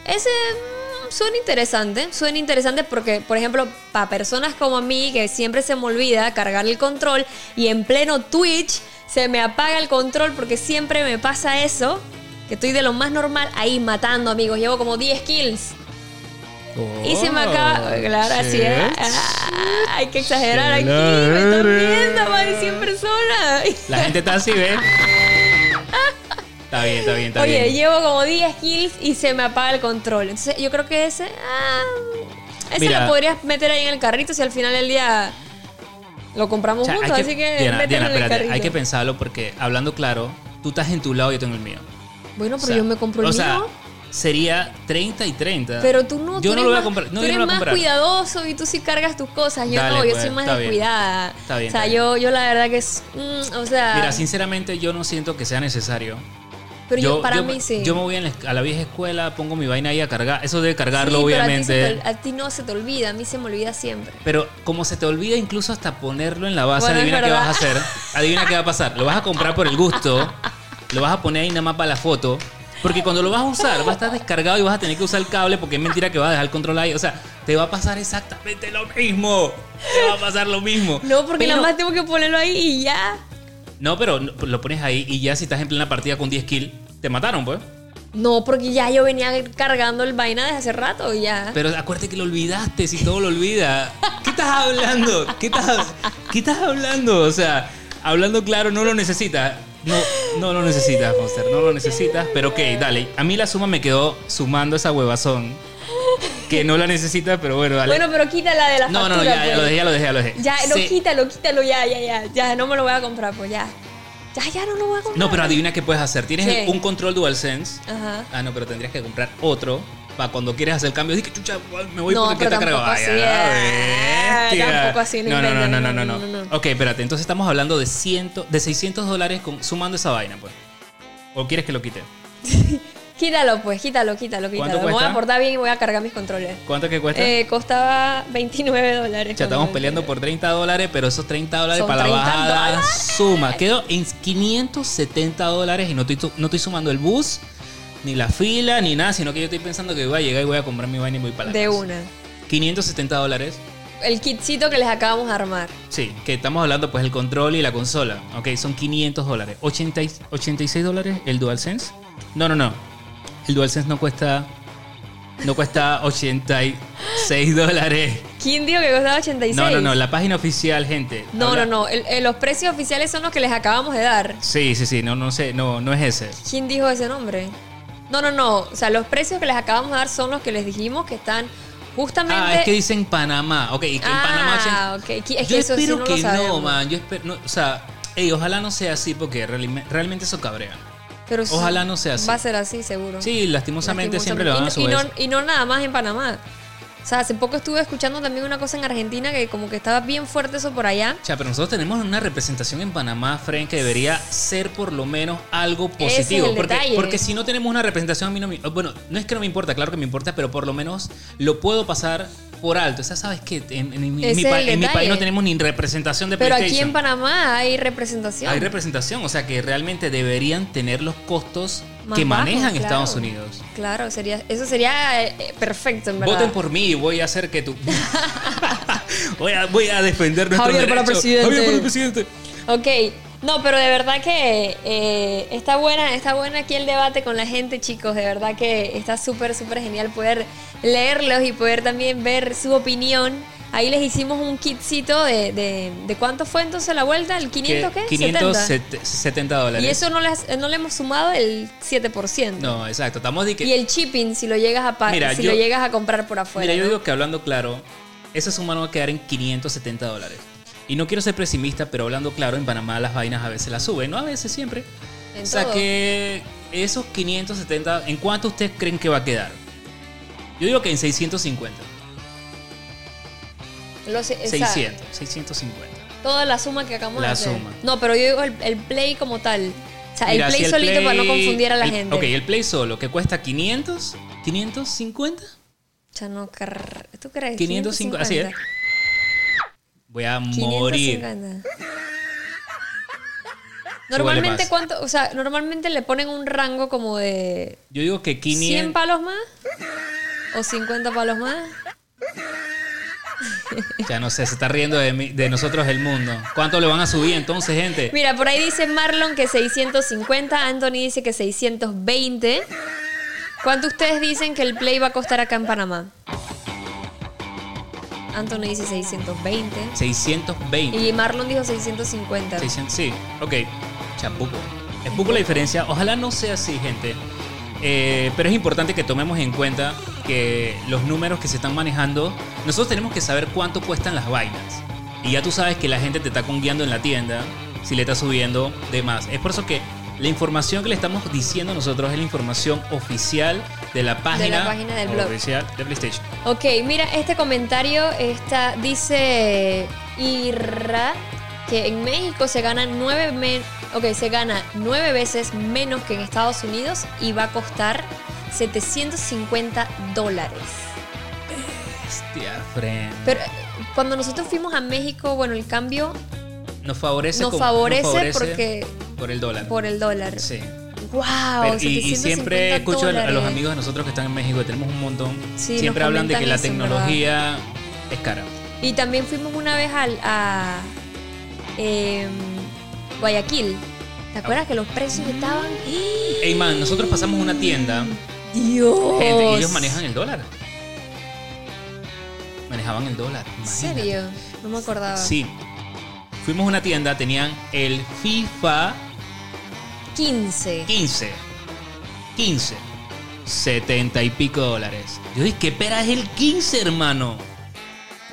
Ese mm, suena interesante, suena interesante porque, por ejemplo, para personas como a mí que siempre se me olvida cargar el control y en pleno Twitch se me apaga el control porque siempre me pasa eso, que estoy de lo más normal ahí matando amigos, llevo como 10 kills. Y se me acaba. Claro, así es. Ah, hay que exagerar aquí. Me viendo más de 100 personas. La gente está así, ¿ves? Está bien, está bien, está Oye, bien. llevo como 10 kills y se me apaga el control. Entonces, yo creo que ese. ah, ese Mira. lo podrías meter ahí en el carrito si al final del día lo compramos O sea, juntos. así que Diana, Diana, espérate, hay que pensarlo porque hablando claro, tú estás en tu lado y yo tengo el mío. Bueno, O pero sea, yo me compro el o mío. sea, sería 30 y 30. Pero tú no, Yo tú no lo voy a comprar. No, tú eres no más cuidadoso y tú sí cargas tus cosas. Yo Dale, no, yo pues, soy más está bien. descuidada. Está bien, o sea, está bien. yo, yo la verdad que es. mm, o sea. Mira, sinceramente yo no siento que sea necesario. Pero yo, para mí sí. Yo me voy la a la vieja escuela, pongo mi vaina ahí a cargar. Eso debe cargarlo, Sí, pero a ti obviamente. te- A ti, no se te olvida, a mí se me olvida siempre. Pero como se te olvida incluso hasta ponerlo en la base, Bueno, adivina qué vas a hacer. Adivina qué va a pasar. Lo vas a comprar por el gusto, lo vas a poner ahí nada más para la foto. Porque cuando lo vas a usar, va a estar descargado y vas a tener que usar el cable porque es mentira que vas a dejar el control ahí. O sea, te va a pasar exactamente lo mismo. Te va a pasar lo mismo. No, porque Pero- nada más tengo que ponerlo ahí y ya. No, pero lo pones ahí y ya si estás en plena partida con 10 kills, te mataron, pues. No, porque ya yo venía cargando el vaina desde hace rato y ya. Pero acuérdate que lo olvidaste, si todo lo olvida. ¿Qué estás hablando? ¿Qué estás, ¿Qué estás hablando? O sea, hablando claro, no lo necesitas. No, no lo necesitas, Monster, no lo necesitas. Pero ok, dale. A mí la suma me quedó sumando esa huevazón. Que no la necesitas, pero bueno, dale. Bueno, pero quítala de la no, no, no, factura, ya, ya pues. lo dejé, ya lo dejé, ya lo dejé. Ya, no, Sí. quítalo, quítalo, ya, ya, ya. Ya, no me lo voy a comprar, pues ya. Ya, ya no lo voy a comprar. No, pero adivina qué puedes hacer. Tienes un control DualSense. Ajá. Ah, no, pero tendrías que comprar otro para cuando quieres hacer el cambio. Dije, chucha, me voy No, porque está cargado. así. Tampoco así, no no, no, no, no, no, no, no, no, no, no. Ok, espérate. Entonces estamos hablando de, ciento, de 600 dólares con, sumando esa vaina, pues. ¿O quieres que lo quite? Quítalo, pues, quítalo, quítalo, quítalo. ¿Cuánto Me voy a portar bien y voy a cargar mis controles. ¿Cuánto que cuesta? Eh, costaba 29 dólares. Ya estamos peleando por 30 dólares, pero esos 30 dólares Son para la 30 bajada dólares. suma. Quedo en 570 dólares y no estoy, no estoy sumando el bus, ni la fila, ni nada, sino que yo estoy pensando que voy a llegar y voy a comprar mi vaina y voy para la De casa. una. 570 dólares. El kitcito que les acabamos de armar. Sí, que estamos hablando pues el control y la consola. Ok, son 500 dólares. 80 y- 86 dólares el DualSense. No, no, no. El DualSense no cuesta... No cuesta 86 dólares. ¿Quién dijo que costaba 86? No, no, no. La página oficial, gente. No, Habla- no, no. El- el- los precios oficiales son los que les acabamos de dar. Sí, sí, sí. No, no sé. No, no es ese. ¿Quién dijo ese nombre? No, no, no. O sea, los precios que les acabamos de dar son los que les dijimos que están justamente. Ah, es que dicen Panamá. Ok, y que en Panamá... Ah, ok. Es Yo que eso sí espero no que lo no, man. Yo espero... no, o sea, ey, ojalá no sea así porque realmente eso cabrea. Pero Ojalá no sea así. Va a ser así, seguro. Sí, lastimosamente, siempre le van a y, no- y subir. no, y no nada más en Panamá. O sea, hace poco estuve escuchando también una cosa en Argentina que como que estaba bien fuerte eso por allá. O sea, pero nosotros tenemos una representación en Panamá, Fren, que debería ser por lo menos algo positivo. es el porque, detalle. porque si no tenemos una representación, a mí no me. Bueno, no es que no me importa, claro que me importa, pero por lo menos lo puedo pasar por alto. O sea, sabes que en, en mi- en en país no tenemos ni representación de Pero aquí en Panamá hay representación. Hay representación, o sea que realmente deberían tener los costos Más que bajos, manejan claro. Estados Unidos. Claro, sería, eso sería eh, perfecto, en verdad. Voten por mí y voy a hacer que tú. voy, a, voy a defender nuestros Javier para presidente. Javier para presidente. Ok, no, pero de verdad que eh, está buena, está buena aquí el debate con la gente, chicos. De verdad que está súper, súper genial poder leerlos y poder también ver su opinión. Ahí les hicimos un kitcito de, de, de cuánto fue entonces la vuelta, el 500 Que qué? 570 dólares. Y eso no no le hemos sumado el 7%. No, exacto. Estamos de que. Y el shipping si lo llegas a Mira, si yo- lo llegas a comprar por afuera. Mira, yo digo que hablando claro, esa suma no va a quedar en 570 dólares. Y no quiero ser pesimista, pero hablando claro, en Panamá las vainas a veces las suben, ¿no? A veces siempre. En o sea todo. que esos 570, ¿en cuánto ustedes creen que va a quedar? Yo digo que en 650. Los- o sea, 600, 650. toda la suma que acabamos La de hacer. suma. No, pero yo digo el, el play como tal. O sea, Mira, el play si solito para no confundir a la el- gente. Ok, el Play solo, que cuesta 500, 550. O sea, no, ¿tú crees? 550, así es. Voy a morir. 550. Igual Normalmente cuánto, o sea, normalmente le ponen un rango como de Yo digo que 100 500. palos más o 50 palos más. Ya no sé, se está riendo de, mí- de nosotros el mundo. ¿Cuánto le van a subir entonces, gente? Mira, por ahí dice Marlon que 650, Anthony dice que 620. ¿Cuánto ustedes dicen que el play va a costar acá en Panamá? Anthony dice 620 620. y Marlon dijo 650. 600, sí, ok. Champuco. Es poco la diferencia. Ojalá no sea así, gente. Eh, pero es importante que tomemos en cuenta que los números que se están manejando, nosotros tenemos que saber cuánto cuestan las vainas. Y ya tú sabes que la gente te está conguiando en la tienda si le está subiendo de más. Es por eso que la información que le estamos diciendo nosotros es la información oficial de la página, página del blog. oficial de PlayStation. Ok, mira, este comentario está, dice Irra que en México se gana nueve men- ok, se gana nueve veces menos que en Estados Unidos y va a costar 750 dólares. Hostia, friend. Pero eh, cuando nosotros fuimos a México, bueno, el cambio Nos favorece, nos con- favorece porque- por el dólar. por el dólar. Sí. ¡Wow! Pero- y, y siempre 750 escucho a, a los amigos de nosotros que están en México, que tenemos un montón, Sí, siempre hablan de que la eso, tecnología es cara. Y también fuimos una vez al, a em, Guayaquil. ¿Te acuerdas que los precios estaban? Ey, man, nosotros pasamos una tienda, Dios. gente, y ellos manejan el dólar. Manejaban el dólar. ¿En serio? No me acordaba. Sí. Fuimos a una tienda, tenían el FIFA 15. 15. 15. 70 y pico dólares. Yo dije, ¿qué pera es el 15, hermano?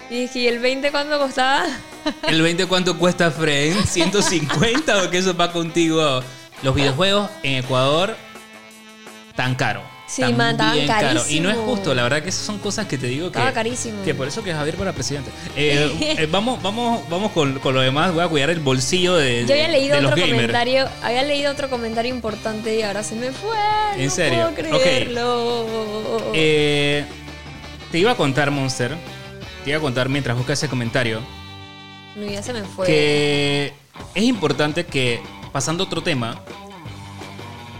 Y dije, ¿y el 20 cuánto costaba? ¿El 20 cuánto cuesta, Fred? ¿150 o qué eso va contigo? Los videojuegos en Ecuador tan caro. Sí, tan man, estaban caro. Y no es justo, la verdad que esas son cosas que te digo que... Estaba carísimo. Que por eso que Javier para presidente. Eh, eh, vamos vamos, vamos con, con lo demás. Voy a cuidar el bolsillo de, Yo había leído de los otro gamers. comentario, había leído otro comentario importante y ahora se me fue. ¿En no serio? puedo creerlo. Eh, te iba a contar, Monster. Te iba a contar mientras buscas ese comentario. no, ya se me fue. que es importante que, pasando a otro tema,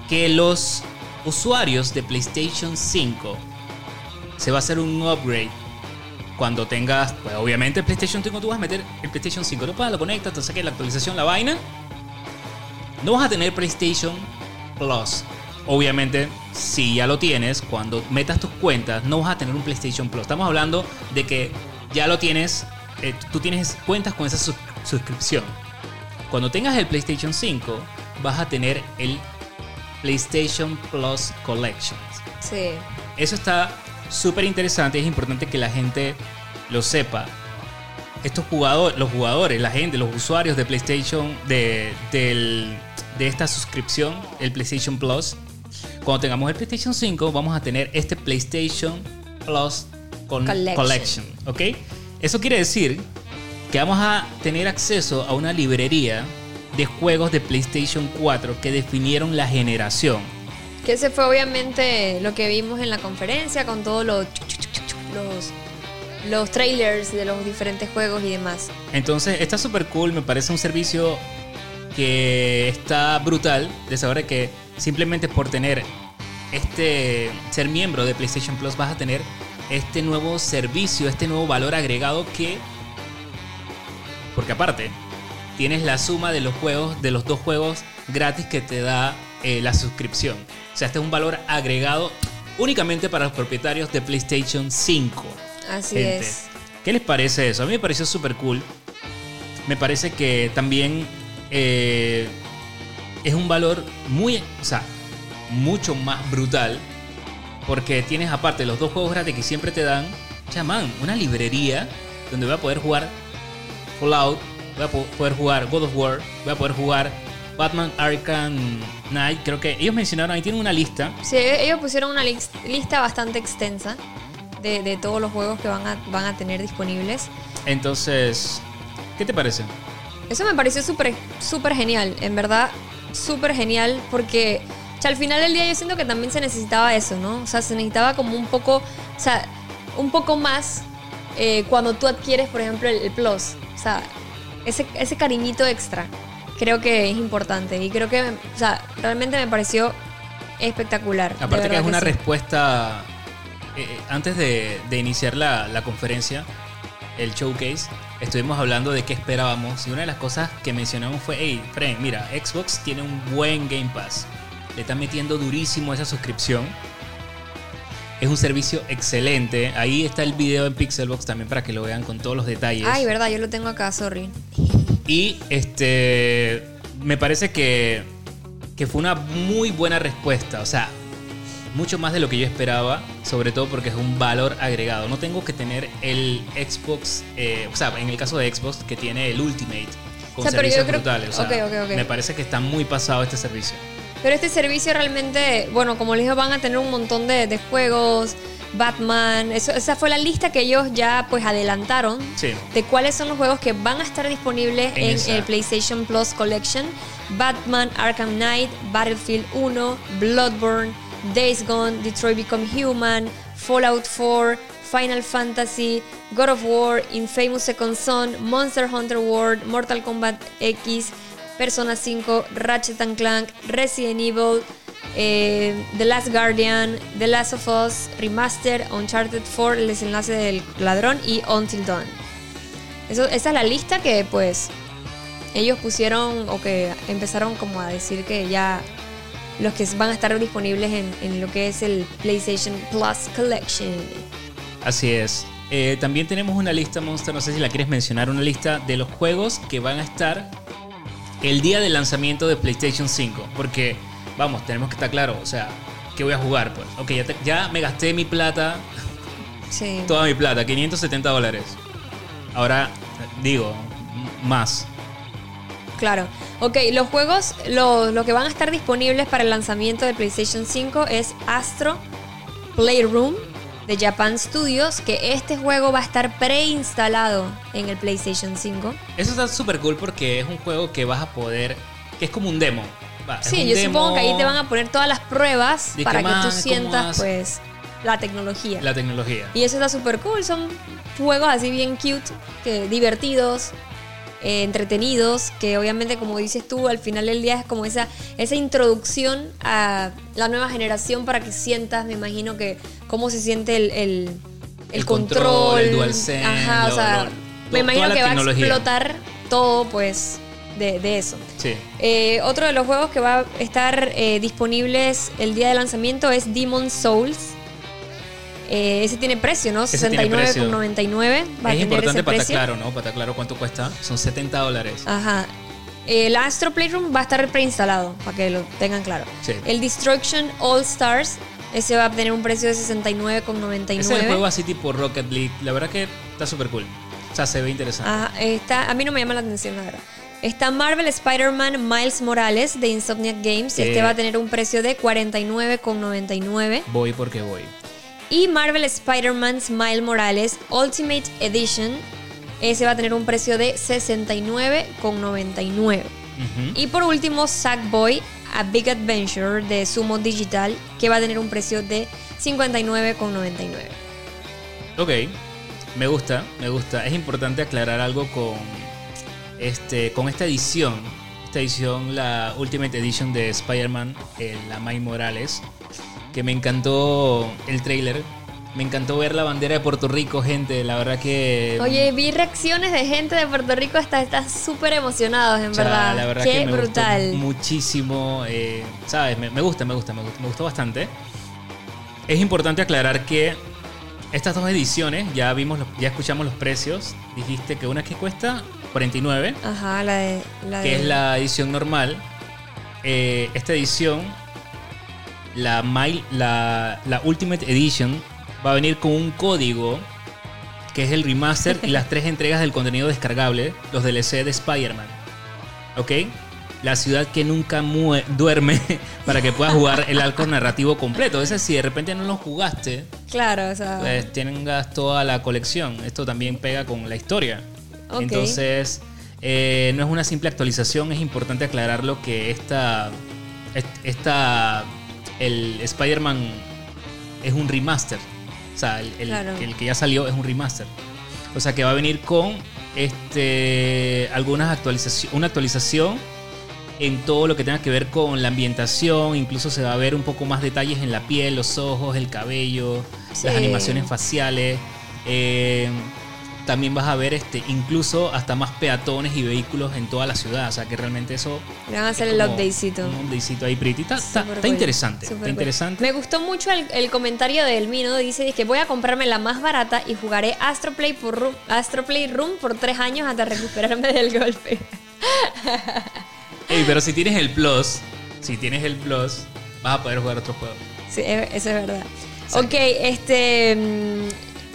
que los usuarios de PlayStation 5 se va a hacer un upgrade cuando tengas, pues obviamente el PlayStation 5 tú vas a meter el PlayStation 5, no lo conectas, te saques la actualización, la vaina. No vas a tener PlayStation Plus. Obviamente, si ya lo tienes, cuando metas tus cuentas, no vas a tener un PlayStation Plus. Estamos hablando de que ya lo tienes, eh, tú tienes cuentas con esa sus- suscripción. Cuando tengas el PlayStation 5, vas a tener el PlayStation Plus Collections. Sí. Eso está súper interesante, es importante que la gente lo sepa. Estos jugadores, los jugadores, la gente, los usuarios de PlayStation, de, del- de esta suscripción, el PlayStation Plus, cuando tengamos el PlayStation 5, vamos a tener este PlayStation Plus con Collection. Collection. ¿Ok? Eso quiere decir que vamos a tener acceso a una librería de juegos de PlayStation 4 que definieron la generación. Que ese fue obviamente lo que vimos en la conferencia con todos los, los, los trailers de los diferentes juegos y demás. Entonces está súper cool, me parece un servicio que está brutal de saber que simplemente por tener este ser miembro de PlayStation Plus vas a tener este nuevo servicio, este nuevo valor agregado que porque aparte tienes la suma de los juegos de los dos juegos gratis que te da eh, la suscripción. O sea, este es un valor agregado únicamente para los propietarios de PlayStation 5. Así Gente, es. ¿Qué les parece eso? A mí me pareció súper cool. Me parece que también eh, es un valor muy, o sea, mucho más brutal. Porque tienes aparte los dos juegos gratis que siempre te dan, chamán, una librería donde va a poder jugar Fallout, voy a po- poder jugar God of War, voy a poder jugar Batman Arkham Knight. Creo que ellos mencionaron, ahí tienen una lista. Sí, ellos pusieron una lis- lista bastante extensa de, de todos los juegos que van a, van a tener disponibles. Entonces, ¿qué te parece? Eso me pareció súper súper genial, en verdad, súper genial, porque o sea, al final del día yo siento que también se necesitaba eso, ¿no? O sea, se necesitaba como un poco, o sea, un poco más eh, cuando tú adquieres, por ejemplo, el, el Plus. O sea, ese, ese cariñito extra creo que es importante y creo que, o sea, realmente me pareció espectacular. Aparte que es una sí. respuesta, eh, eh, antes de, de iniciar la, la conferencia, el showcase, estuvimos hablando de qué esperábamos y una de las cosas que mencionamos fue, hey, Fren, mira, Xbox tiene un buen Game Pass, le están metiendo durísimo esa suscripción. Es un servicio excelente. Ahí está el video en Pixelbox también para que lo vean con todos los detalles. Ay, verdad, yo lo tengo acá, sorry. Y este me parece que, que fue una muy buena respuesta. O sea, mucho más de lo que yo esperaba. Sobre todo porque es un valor agregado. No tengo que tener el Xbox. eh, o sea, en el caso de Xbox, que tiene el Ultimate. Con O sea, pero yo servicios creo- brutales. O sea. Me parece que está muy pasado este servicio. Pero este servicio realmente, bueno, como les digo, van a tener un montón de, de juegos, Batman, eso, esa fue la lista que ellos ya pues adelantaron Sí. de cuáles son los juegos que van a estar disponibles En en, el PlayStation Plus Collection. Batman, Arkham Knight, Battlefield 1, Bloodborne, Days Gone, Detroit Become Human, Fallout 4, Final Fantasy, God of War, Infamous Second Son, Monster Hunter World, Mortal Kombat X, Persona 5, Ratchet and Clank, Resident Evil, eh, The Last Guardian, The Last of Us, Remaster, Uncharted 4, El desenlace del ladrón y Until Dawn. Esa es la lista que pues ellos pusieron o que empezaron como a decir que ya los que van a estar disponibles en, en lo que es el PlayStation Plus Collection. Así es. Eh, también tenemos una lista, Monster, no sé si la quieres mencionar, una lista de los juegos que van a estar el día del lanzamiento de PlayStation 5. Porque, vamos, tenemos que estar claro, o sea, ¿qué voy a jugar? Pues, ok, ya, te- ya me gasté mi plata, Sí. toda mi plata, 570 dólares. Ahora, digo, más. Claro. Ok, los juegos, lo, lo que van a estar disponibles para el lanzamiento de PlayStation 5 es Astro Playroom de Japan Studios, que este juego va a estar preinstalado en el PlayStation 5. Eso está súper cool porque es un juego que vas a poder, que es como un demo. Va, es Sí, un yo demo, supongo que ahí te van a poner todas las pruebas para que más, tú sientas pues la tecnología. La tecnología. Y eso está súper cool, son juegos así bien cute, que divertidos, eh, entretenidos, que obviamente como dices tú, al final del día es como esa, esa introducción a la nueva generación para que sientas, me imagino que cómo se siente el, el, el El control, control, el DualSense, Ajá, o sea, lo- me imagino que va a explotar todo pues de, de eso. Sí. Eh, otro de los juegos que va a estar eh, disponibles el día de lanzamiento es Demon Souls. Eh, ese tiene precio, ¿no? Ese tiene precio. 69,99. Va a es importante para estar claro, ¿no? Para estar claro cuánto cuesta. Son 70 dólares. Ajá. El Astro Playroom va a estar preinstalado, para que lo tengan claro. Sí. El Destruction All Stars, ese va a tener un precio de 69,99. Ese es el juego así tipo Rocket League. La verdad que está súper cool. O sea, se ve interesante. Ajá, está, a mí no me llama la atención, la verdad. Está Marvel Spider-Man Miles Morales de Insomniac Games. Este Eh. va a tener un precio de 49,99. Voy porque voy. Y Marvel Spider-Man Miles Morales Ultimate Edition. Ese va a tener un precio de 69,99. Ujú. Y por último, Sackboy A Big Adventure de Sumo Digital, que va a tener un precio de 59,99. Ok, me gusta, me gusta. Es importante aclarar algo con, este, con esta edición. Esta edición, la Ultimate Edition de Spider-Man, eh, la Miles Morales, que me encantó el trailer. Me encantó ver la bandera de Puerto Rico, gente. La verdad que... Oye, vi reacciones de gente de Puerto Rico hasta están súper emocionados, en verdad. La verdad Qué que me brutal. gustó muchísimo. eh, ¿Sabes? Me, me gusta, me gusta, me gusta, me gustó bastante. Es importante aclarar que estas dos ediciones, ya vimos, los- ya escuchamos los precios. Dijiste que una que cuesta 49, Ajá, la de. La que de- es la edición normal. Eh, esta edición, la, Mile- la, la Ultimate Edition, va a venir con un código que es el remaster y las tres entregas del contenido descargable, los DLC de Spider-Man. ¿Ok? La ciudad que nunca duerme para que puedas jugar el arco narrativo completo. Es decir, si de repente no lo jugaste, Claro, o sea. pues tengas toda la colección. Esto también pega con la historia. Ok. Entonces, eh, no es una simple actualización, es importante aclararlo que esta, est- esta el Spider-Man es un remaster. O sea, el, el- Claro. el que ya salió es un remaster. O sea, que va a venir con este algunas actualizaciones, una actualización en todo lo que tenga que ver con la ambientación, incluso se va a ver un poco más detalles en la piel, los ojos, el cabello, Sí. las animaciones faciales. eh, también vas a ver este, incluso hasta más peatones y vehículos en toda la ciudad. O sea que realmente eso. Le van a hacer el updatecito. Un updatecito ahí pretty. Está, está- Súper está cool, interesante. Está cool. interesante. Me gustó mucho el, el comentario de Elmino. Dice que voy a comprarme la más barata y jugaré Astroplay, por Room, Astroplay Room por tres años hasta recuperarme del golpe. Ey, pero si tienes el Plus, si tienes el Plus, vas a poder jugar otro juego. Sí, e- eso es verdad. Sí. Ok, este.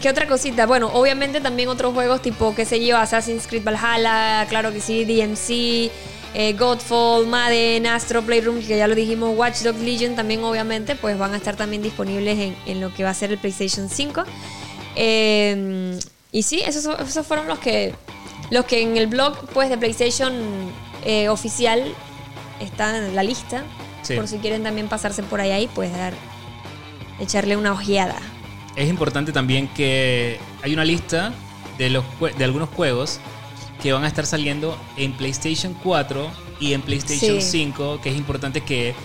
¿Qué otra cosita? Bueno, obviamente también otros juegos tipo, qué sé yo, Assassin's Creed Valhalla, claro que sí, DMC, eh, Godfall, Madden, Astro Playroom, que ya lo dijimos, Watch Dogs Legion también obviamente, pues van a estar también disponibles en, en lo que va a ser el PlayStation 5. Eh, y sí, esos, esos fueron los que, los que en el blog pues, de PlayStation eh, oficial están en la lista. Sí. Por si quieren también pasarse por ahí, ahí pues dar, echarle una ojeada. Es importante también que hay una lista de, los, de algunos juegos que van a estar saliendo en PlayStation 4 y en PlayStation Sí. 5, que es importante que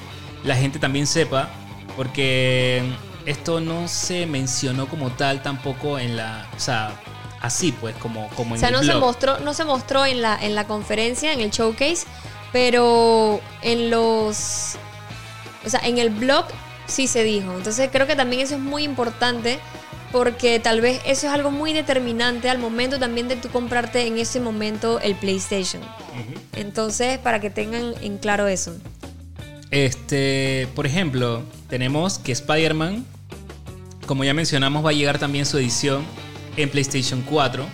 la gente también sepa, porque esto no se mencionó como tal tampoco en la... O sea, así pues, como, como O en sea, el no se blog. mostró, no se mostró en la, en la conferencia, en el showcase, pero en los. O sea, en el blog sí se dijo. Entonces creo que también eso es muy importante. Porque tal vez eso es algo muy determinante al momento también de tú comprarte en ese momento el PlayStation. Entonces, para que tengan en claro eso. Este, por ejemplo, tenemos que Spider-Man, como ya mencionamos, va a llegar también su edición en PlayStation 4.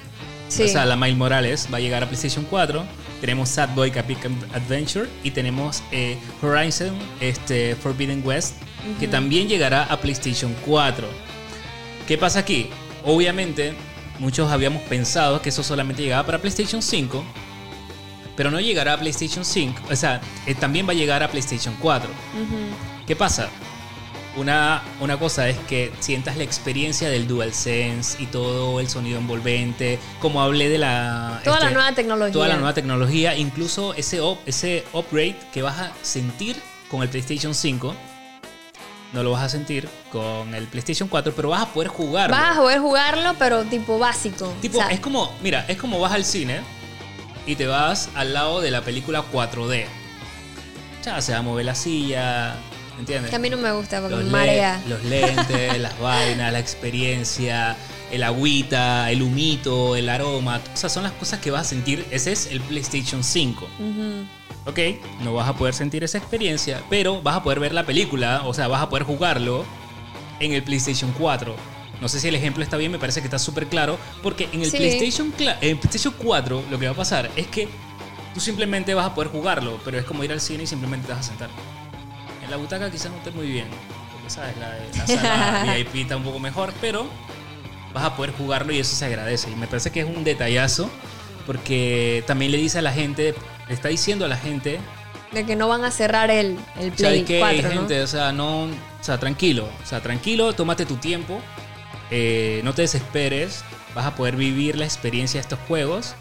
Sí. O sea, la Miles Morales va a llegar a PlayStation 4. Tenemos Sad Boy Capic Adventure y tenemos eh, Horizon este, Forbidden West, que también llegará a PlayStation 4. ¿Qué pasa aquí? Obviamente, muchos habíamos pensado que eso solamente llegaba para PlayStation 5, pero no llegará a PlayStation 5. O sea, eh, también va a llegar a PlayStation 4. ¿Qué pasa? Una, una cosa es que sientas la experiencia del DualSense y todo el sonido envolvente, como hablé de la... Toda la este, nueva tecnología. Toda la nueva tecnología, incluso ese, ese upgrade que vas a sentir con el PlayStation 5, no lo vas a sentir con el PlayStation 4, pero vas a poder jugarlo. Vas a poder jugarlo, pero tipo básico. Tipo, O sea, es como, mira, es como vas al cine y te vas al lado de la película 4D. Ya se va a mover la silla, ¿entiendes? que a mí no me gusta porque los, me marea. los lentes, las vainas, la experiencia, el agüita, el humito, el aroma. O sea, son las cosas que vas a sentir. Ese es el PlayStation 5. Ok, no vas a poder sentir esa experiencia, pero vas a poder ver la película, o sea, vas a poder jugarlo en el PlayStation 4. No sé si el ejemplo está bien, me parece que está súper claro, porque en el, Sí. PlayStation, en el PlayStation 4 lo que va a pasar es que tú simplemente vas a poder jugarlo, pero es como ir al cine y simplemente te vas a sentar. En la butaca quizás no esté muy bien, porque sabes, la, la sala VIP está un poco mejor, pero vas a poder jugarlo y eso se agradece. Y me parece que es un detallazo, porque también le dice a la gente, le está diciendo a la gente De que no van a cerrar el, el ¿Sabes Play qué, 4, ¿no? gente? O sea, no, o sea, tranquilo, o sea, tranquilo, tómate tu tiempo, eh, no te desesperes, vas a poder vivir la experiencia de estos juegos,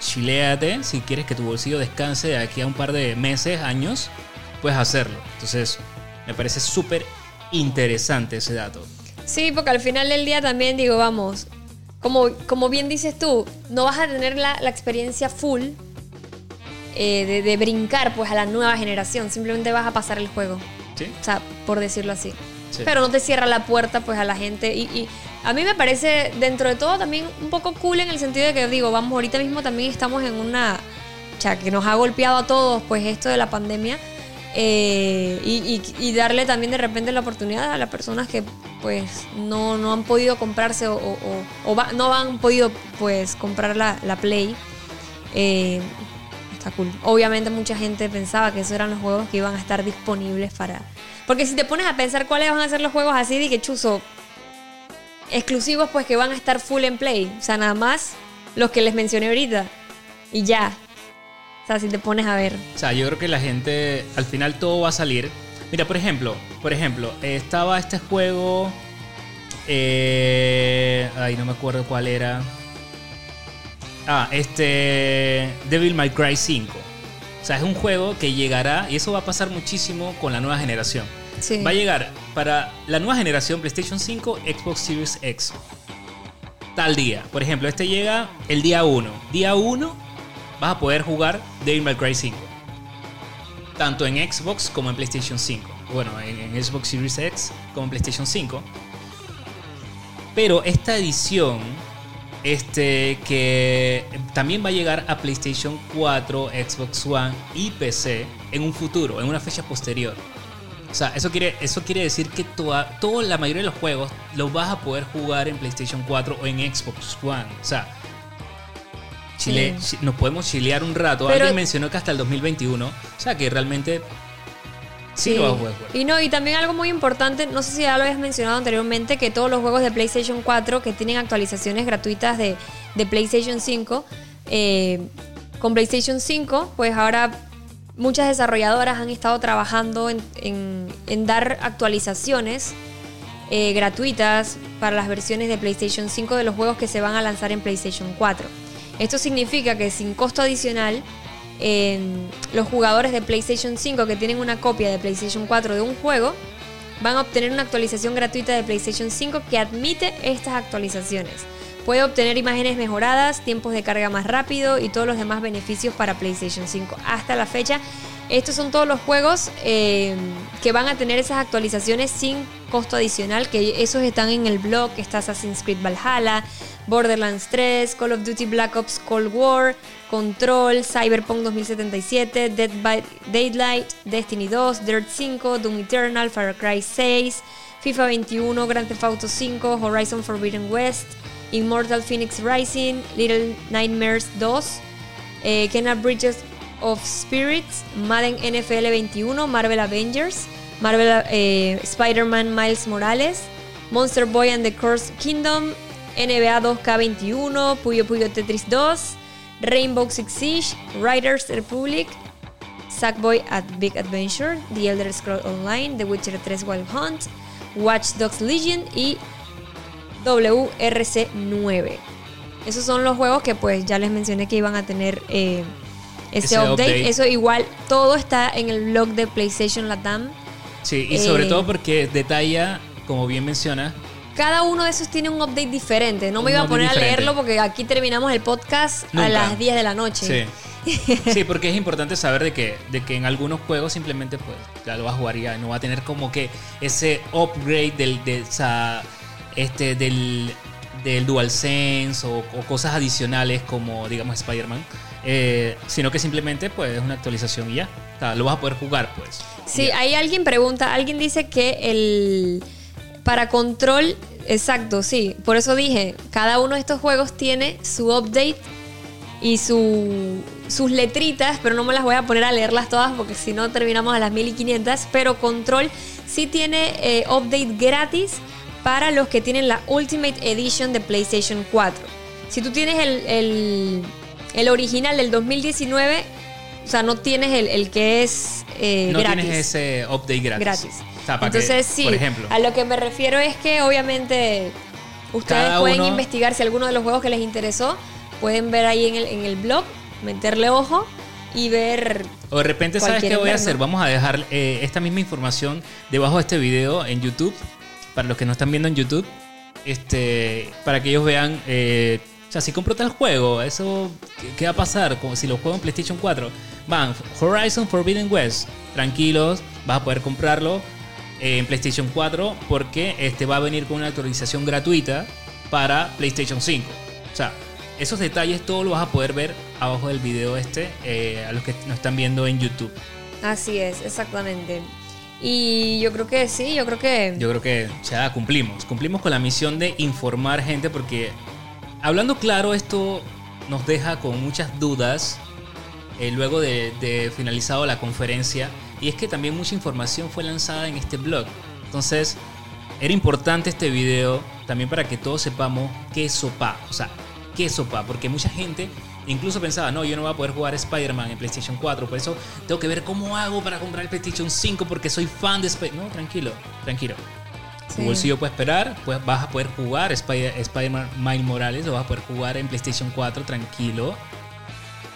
chiléate, si quieres que tu bolsillo descanse de aquí a un par de meses, años, puedes hacerlo. Entonces, me parece súper interesante ese dato. Sí, porque al final del día también digo, vamos, como, como bien dices tú, no vas a tener la, la experiencia full eh, de, de brincar pues a la nueva generación, simplemente vas a pasar el juego, ¿Sí? o sea, por decirlo así. Sí. Pero no te cierra la puerta pues a la gente y, y a mí me parece dentro de todo también un poco cool en el sentido de que digo, vamos, ahorita mismo también estamos en una, o sea, que nos ha golpeado a todos pues esto de la pandemia. eh, y, y- y darle también de repente la oportunidad a las personas que pues no, no han podido comprarse o, o- o- o va- no han podido pues comprar la, la Play. Eh, Obviamente mucha gente pensaba que esos eran los juegos que iban a estar disponibles para... Porque si te pones a pensar cuáles van a ser los juegos así de que chuzo, exclusivos pues que van a estar full en Play. O sea, nada más los que les mencioné ahorita. Y ya. O sea, si te pones a ver. O sea, yo creo que la gente, al final todo va a salir. Mira, por ejemplo, por ejemplo, estaba este juego. eh, ay, no me acuerdo cuál era. Ah, este. Devil May Cry 5. O sea, es un juego que llegará, y eso va a pasar muchísimo con la nueva generación. Sí. Va a llegar para la nueva generación PlayStation 5, Xbox Series X. Tal día. Por ejemplo, este llega el día 1. Día 1 vas a poder jugar Devil May Cry 5. Tanto en Xbox como en PlayStation 5. Bueno, en, en Xbox Series X como en PlayStation 5. Pero esta edición, este, que también va a llegar a PlayStation 4, Xbox One y PC en un futuro, en una fecha posterior. O sea, eso quiere, eso quiere decir que toda, toda la mayoría de los juegos los vas a poder jugar en PlayStation 4 o en Xbox One. O sea, Chile, Sí. nos podemos chilear un rato. Pero- Alguien mencionó que hasta el 2021. O sea, que realmente sí, lo vas a poder jugar. Y no, y también algo muy importante, no sé si ya lo habías mencionado anteriormente, que todos los juegos de PlayStation 4 que tienen actualizaciones gratuitas de, de PlayStation 5, eh, con PlayStation 5, pues ahora muchas desarrolladoras han estado trabajando en, en- en dar actualizaciones eh, gratuitas para las versiones de PlayStation 5 de los juegos que se van a lanzar en PlayStation 4. Esto significa que sin costo adicional, los jugadores de PlayStation 5 que tienen una copia de PlayStation 4 de un juego van a obtener una actualización gratuita de PlayStation 5 que admite estas actualizaciones. Puede obtener imágenes mejoradas, tiempos de carga más rápido y todos los demás beneficios para PlayStation 5. Hasta la fecha, estos son todos los juegos eh, que van a tener esas actualizaciones sin costo adicional, que esos están en el blog, está Assassin's Creed Valhalla, Borderlands 3, Call of Duty Black Ops Cold War, Control, Cyberpunk 2077, Dead by Daylight, Destiny 2, Dirt 5, Doom Eternal, Far Cry 6, FIFA 21, Grand Theft Auto 5, Horizon Forbidden West, Immortal Phoenix Rising, Little Nightmares 2, eh, Kena Bridges of Spirits, Madden NFL 21, Marvel Avengers, Marvel eh, Spider-Man Miles Morales, Monster Boy and the Cursed Kingdom, NBA 2K21, Puyo Puyo Tetris 2, Rainbow Six Siege, Riders Republic, Sackboy at Big Adventure, The Elder Scrolls Online, The Witcher 3 Wild Hunt, Watch Dogs Legion y WRC9. Esos son los juegos que pues ya les mencioné que iban a tener eh, ese, Ese update. update. Eso igual, todo está en el blog de PlayStation Latam. Sí, y sobre Eh, todo porque detalla, como bien menciona, Cada uno de esos tiene un update diferente. No me Un iba a poner a leerlo porque aquí terminamos el podcast Nunca. a las 10 de la noche. Sí. Sí, porque es importante saber de que, de que en algunos juegos simplemente pues ya lo vas a jugar y ya no va a tener como que ese upgrade del, de esa, este, del, del DualSense o, o cosas adicionales como digamos Spider-Man. eh, sino que simplemente pues es una actualización y ya. O sea, lo vas a poder jugar pues. Sí, ahí alguien pregunta, alguien dice que el para control, exacto, sí, por eso dije, cada uno de estos juegos tiene su update y su, sus letritas, pero no me las voy a poner a leerlas todas porque si no terminamos a las 1500, pero control sí tiene eh, update gratis para los que tienen la Ultimate Edition de PlayStation 4. Si tú tienes el, el, el original del 2019, o sea, no tienes el, el que es eh, no gratis. tienes ese update gratis. gratis. O sea, para que, Entonces, sí, por ejemplo. a lo que me refiero es que obviamente ustedes Cada pueden uno- investigar si alguno de los juegos que les interesó, pueden ver ahí en el, en el blog, meterle ojo y ver... O de repente, ¿sabes qué voy a hacer? Vamos a dejar eh, esta misma información debajo de este video en YouTube. Para los que no están viendo en YouTube. Este, para que ellos vean. eh, o sea, si compro tal juego, eso. ¿Qué, va a pasar? Como si lo juego en PlayStation 4. Van, Horizon Forbidden West. Tranquilos, vas a poder comprarlo en PlayStation 4. Porque este va a venir con una actualización gratuita para PlayStation 5. O sea, esos detalles todos los vas a poder ver abajo del video este. eh, a los que nos están viendo en YouTube. Así es, exactamente. Y yo creo que sí, yo creo que... Yo creo que ya cumplimos. Cumplimos con la misión de informar gente porque, hablando claro, esto nos deja con muchas dudas eh, luego de, de finalizado la conferencia. Y es que también mucha información fue lanzada en este blog. Entonces, era importante este video también para que todos sepamos qué SOPA. O sea, qué SOPA. Porque mucha gente incluso pensaba, no, yo no voy a poder jugar Spider-Man en PlayStation 4. Por eso tengo que ver cómo hago para comprar el PlayStation 5 porque soy fan de Spider-Man. No, tranquilo, tranquilo. Tu bolsillo puede esperar, pues vas a poder jugar Spider- Spider-Man Miles Morales o vas a poder jugar en PlayStation 4 tranquilo.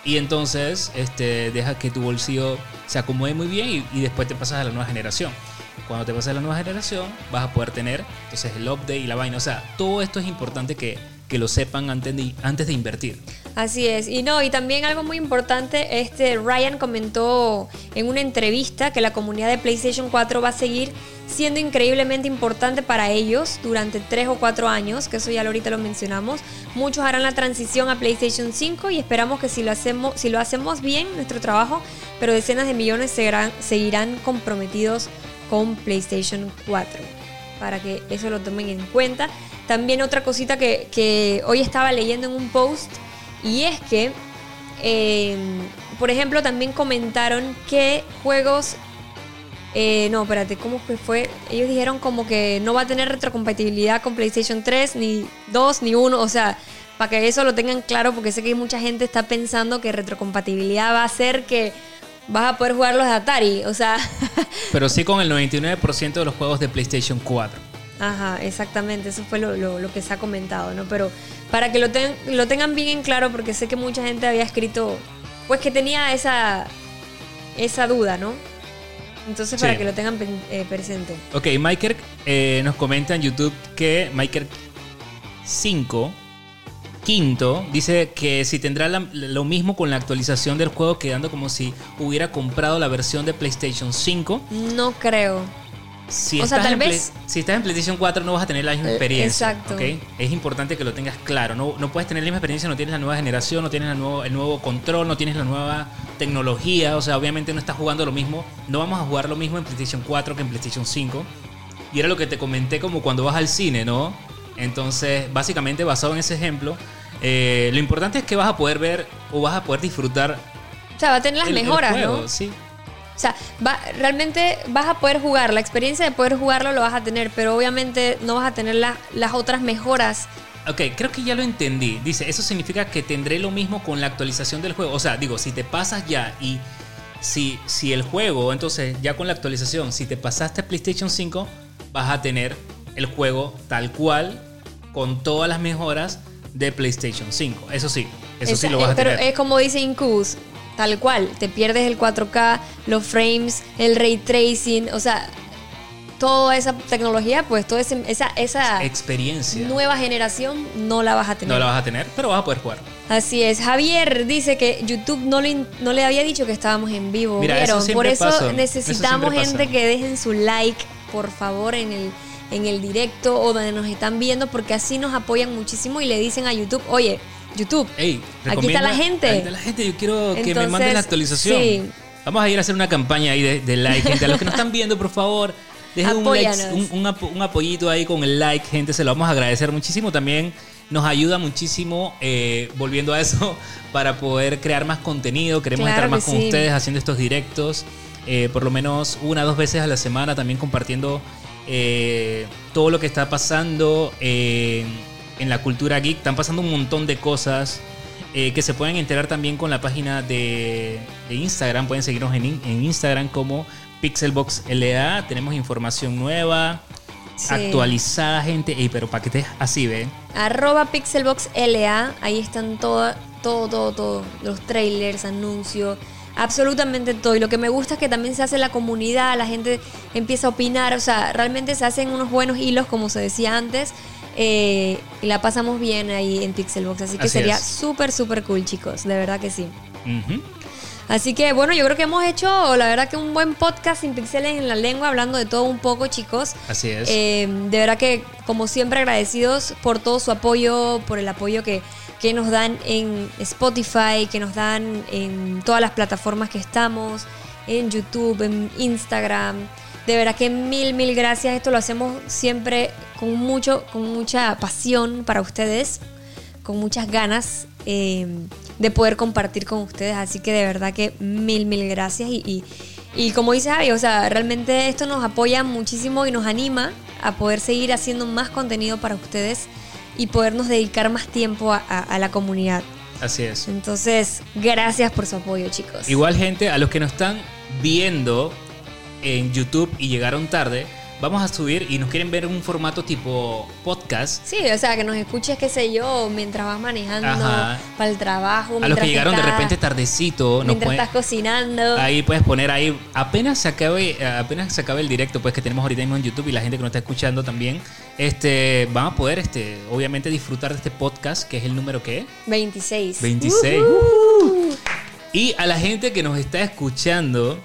Y entonces este, deja que tu bolsillo se acomode muy bien y, después te pasas a la nueva generación. Cuando te pasas a la nueva generación vas a poder tener entonces el update y la vaina. O sea, todo esto es importante que, que lo sepan antes antes de invertir. Así es. Y no, y también algo muy importante, este Ryan comentó en una entrevista que la comunidad de PlayStation 4 va a seguir siendo increíblemente importante para ellos durante 3 o 4 años, que eso ya ahorita lo mencionamos. Muchos harán la transición a PlayStation 5 y esperamos que si lo hacemos, si lo hacemos bien, nuestro trabajo, pero decenas de millones seguirán, comprometidos con PlayStation 4 para que eso lo tomen en cuenta. También otra cosita que, que hoy estaba leyendo en un post y es que, eh, por ejemplo, también comentaron que juegos... eh, no, espérate, ¿cómo fue? Ellos dijeron como que no va a tener retrocompatibilidad con PlayStation 3, ni 2, ni 1. O sea, para que eso lo tengan claro, porque sé que mucha gente está pensando que retrocompatibilidad va a hacer que vas a poder jugar los de Atari. O sea, Pero sí con el 99% de los juegos de PlayStation 4. Ajá, exactamente, eso fue lo, lo- lo que se ha comentado, ¿no? Pero para que lo, ten- lo tengan bien en claro, porque sé que mucha gente había escrito, pues que tenía esa, esa duda, ¿no? Entonces, para Sí. que lo tengan eh, presente. Ok, Miker eh, nos comenta en YouTube que Miker 5, quinto, dice que si tendrá la- lo mismo con la actualización del juego, quedando como si hubiera comprado la versión de PlayStation 5. No creo. Si, O sea, estás tal en Play- vez- si estás en PlayStation 4 no vas a tener la misma Eh, experiencia. exacto. Es importante que lo tengas claro. No, no puedes tener la misma experiencia, no tienes la nueva generación, no tienes la nuevo, el nuevo control, no tienes la nueva tecnología. O sea, obviamente no estás jugando lo mismo. No vamos a jugar lo mismo en PlayStation 4 que en PlayStation 5. Y era lo que te comenté como cuando vas al cine, ¿no? Entonces, básicamente basado en ese ejemplo, eh, lo importante es que vas a poder ver o vas a poder disfrutar O sea, va a tener las el- el mejoras, juego, ¿no? Sí. O sea, va, realmente vas a poder jugar, la experiencia de poder jugarlo lo vas a tener, pero obviamente no vas a tener la- las otras mejoras. Ok, creo que ya lo entendí. Dice, eso significa que tendré lo mismo con la actualización del juego. O sea, digo, si te pasas ya y si, si el juego, entonces ya con la actualización, si te pasaste a PlayStation 5, vas a tener el juego tal cual, con todas las mejoras de PlayStation 5. Eso sí, eso sí lo vas a pero tener. es como dice Incubus, tal cual, te pierdes el 4K, los frames, el ray tracing, o sea, toda esa tecnología, pues toda esa, esa Experiencia. nueva generación no la vas a tener. No la vas a tener, pero vas a poder jugar. Así es. Javier dice que YouTube no le, no le había dicho que estábamos en vivo. Mira, Por eso pasa. Necesitamos gente pasa. que dejen su like, por favor, en el, en el directo o donde nos están viendo, porque así nos apoyan muchísimo y le dicen a YouTube, oye, YouTube, Ey, aquí está la gente. Aquí está la gente, yo quiero que me mandes la actualización. sí. Vamos a ir a hacer una campaña ahí de, de like, gente. A los que nos están viendo, por favor, dejen un, like, un, un apo- un apoyito ahí con el like, gente. Se lo vamos a agradecer muchísimo. También nos ayuda muchísimo, eh, volviendo a eso, para poder crear más contenido. Queremos Claro estar más con sí. ustedes haciendo estos directos. eh, por lo menos una o dos veces a la semana, también compartiendo eh, todo lo que está pasando en la cultura geek. Están pasando un montón de cosas eh, que se pueden enterar también con la página de, de Instagram. Pueden seguirnos en, in- en Instagram como PixelboxLA. Tenemos información nueva, Sí. actualizada, gente. Ey, pero para que estés así, ¿ven? Arroba PixelboxLA, ahí están todo, todo, todo, todo, los trailers, anuncios, absolutamente todo. Y lo que me gusta es que también se hace la comunidad, la gente empieza a opinar, o sea, realmente se hacen unos buenos hilos, como se decía antes, eh, y la pasamos bien ahí en Pixelbox. Así que Así sería súper, súper cool, chicos, de verdad que sí. Ujú. Así que bueno, yo creo que hemos hecho, la verdad que un buen podcast sin pixeles en la lengua, hablando de todo un poco, chicos. Así es. Eh, de verdad que, como siempre, agradecidos por todo su apoyo, por el apoyo que, que nos dan en Spotify, que nos dan en todas las plataformas que estamos. en YouTube, en Instagram. De verdad que mil, mil gracias. Esto lo hacemos siempre con mucho, con mucha pasión para ustedes, con muchas ganas eh, de poder compartir con ustedes. Así que de verdad que mil, mil gracias. Y, y, y como dice Javi, o sea, realmente esto nos apoya muchísimo y nos anima a poder seguir haciendo más contenido para ustedes y podernos dedicar más tiempo a, a- a la comunidad. Así es. Entonces, gracias por su apoyo, chicos. Igual, gente, a los que nos están viendo en YouTube y llegaron tarde, vamos a subir y nos quieren ver en un formato tipo podcast. Sí, o sea, que nos escuches, qué sé yo, mientras vas manejando Ajá. para el trabajo. A los que llegaron de repente tardecito, nos Mientras pueden- estás cocinando. Ahí puedes poner ahí, apenas se acabe, apenas se acabe el directo pues que tenemos ahorita mismo en YouTube y la gente que nos está escuchando también, este, van a poder, este, obviamente disfrutar de este podcast que es el número que 26. 26. Ujú. y a la gente que nos está escuchando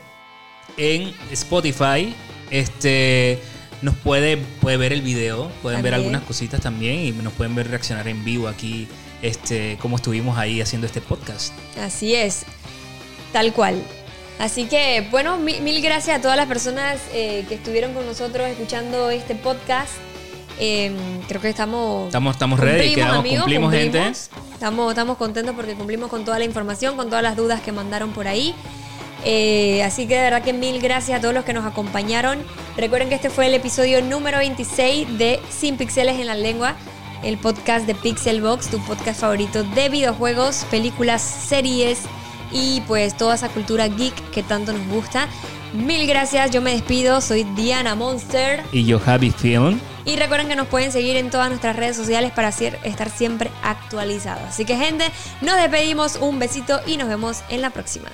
en Spotify, este, nos puede, puede ver el video, pueden ver algunas cositas también y nos pueden ver reaccionar en vivo aquí, este, como estuvimos ahí haciendo este podcast. Así es, tal cual. Así que, bueno, mi- mil gracias a todas las personas eh, que estuvieron con nosotros escuchando este podcast. Eh, creo que estamos. Estamos, estamos ready, quedamos, cumplimos, gente. Estamos, estamos contentos porque cumplimos con toda la información, con todas las dudas que mandaron por ahí. Eh, así que de verdad que mil gracias a todos los que nos acompañaron. Recuerden que este fue el episodio número 26 de Sin Pixeles en la Lengua, el podcast de Pixelbox, tu podcast favorito de videojuegos, películas, series y pues toda esa cultura geek que tanto nos gusta. Mil gracias, yo me despido, soy Diana Monster. Y yo, Javi Film. Y recuerden que nos pueden seguir en todas nuestras redes sociales para estar siempre actualizados. Así que gente, nos despedimos, un besito y nos vemos en la próxima.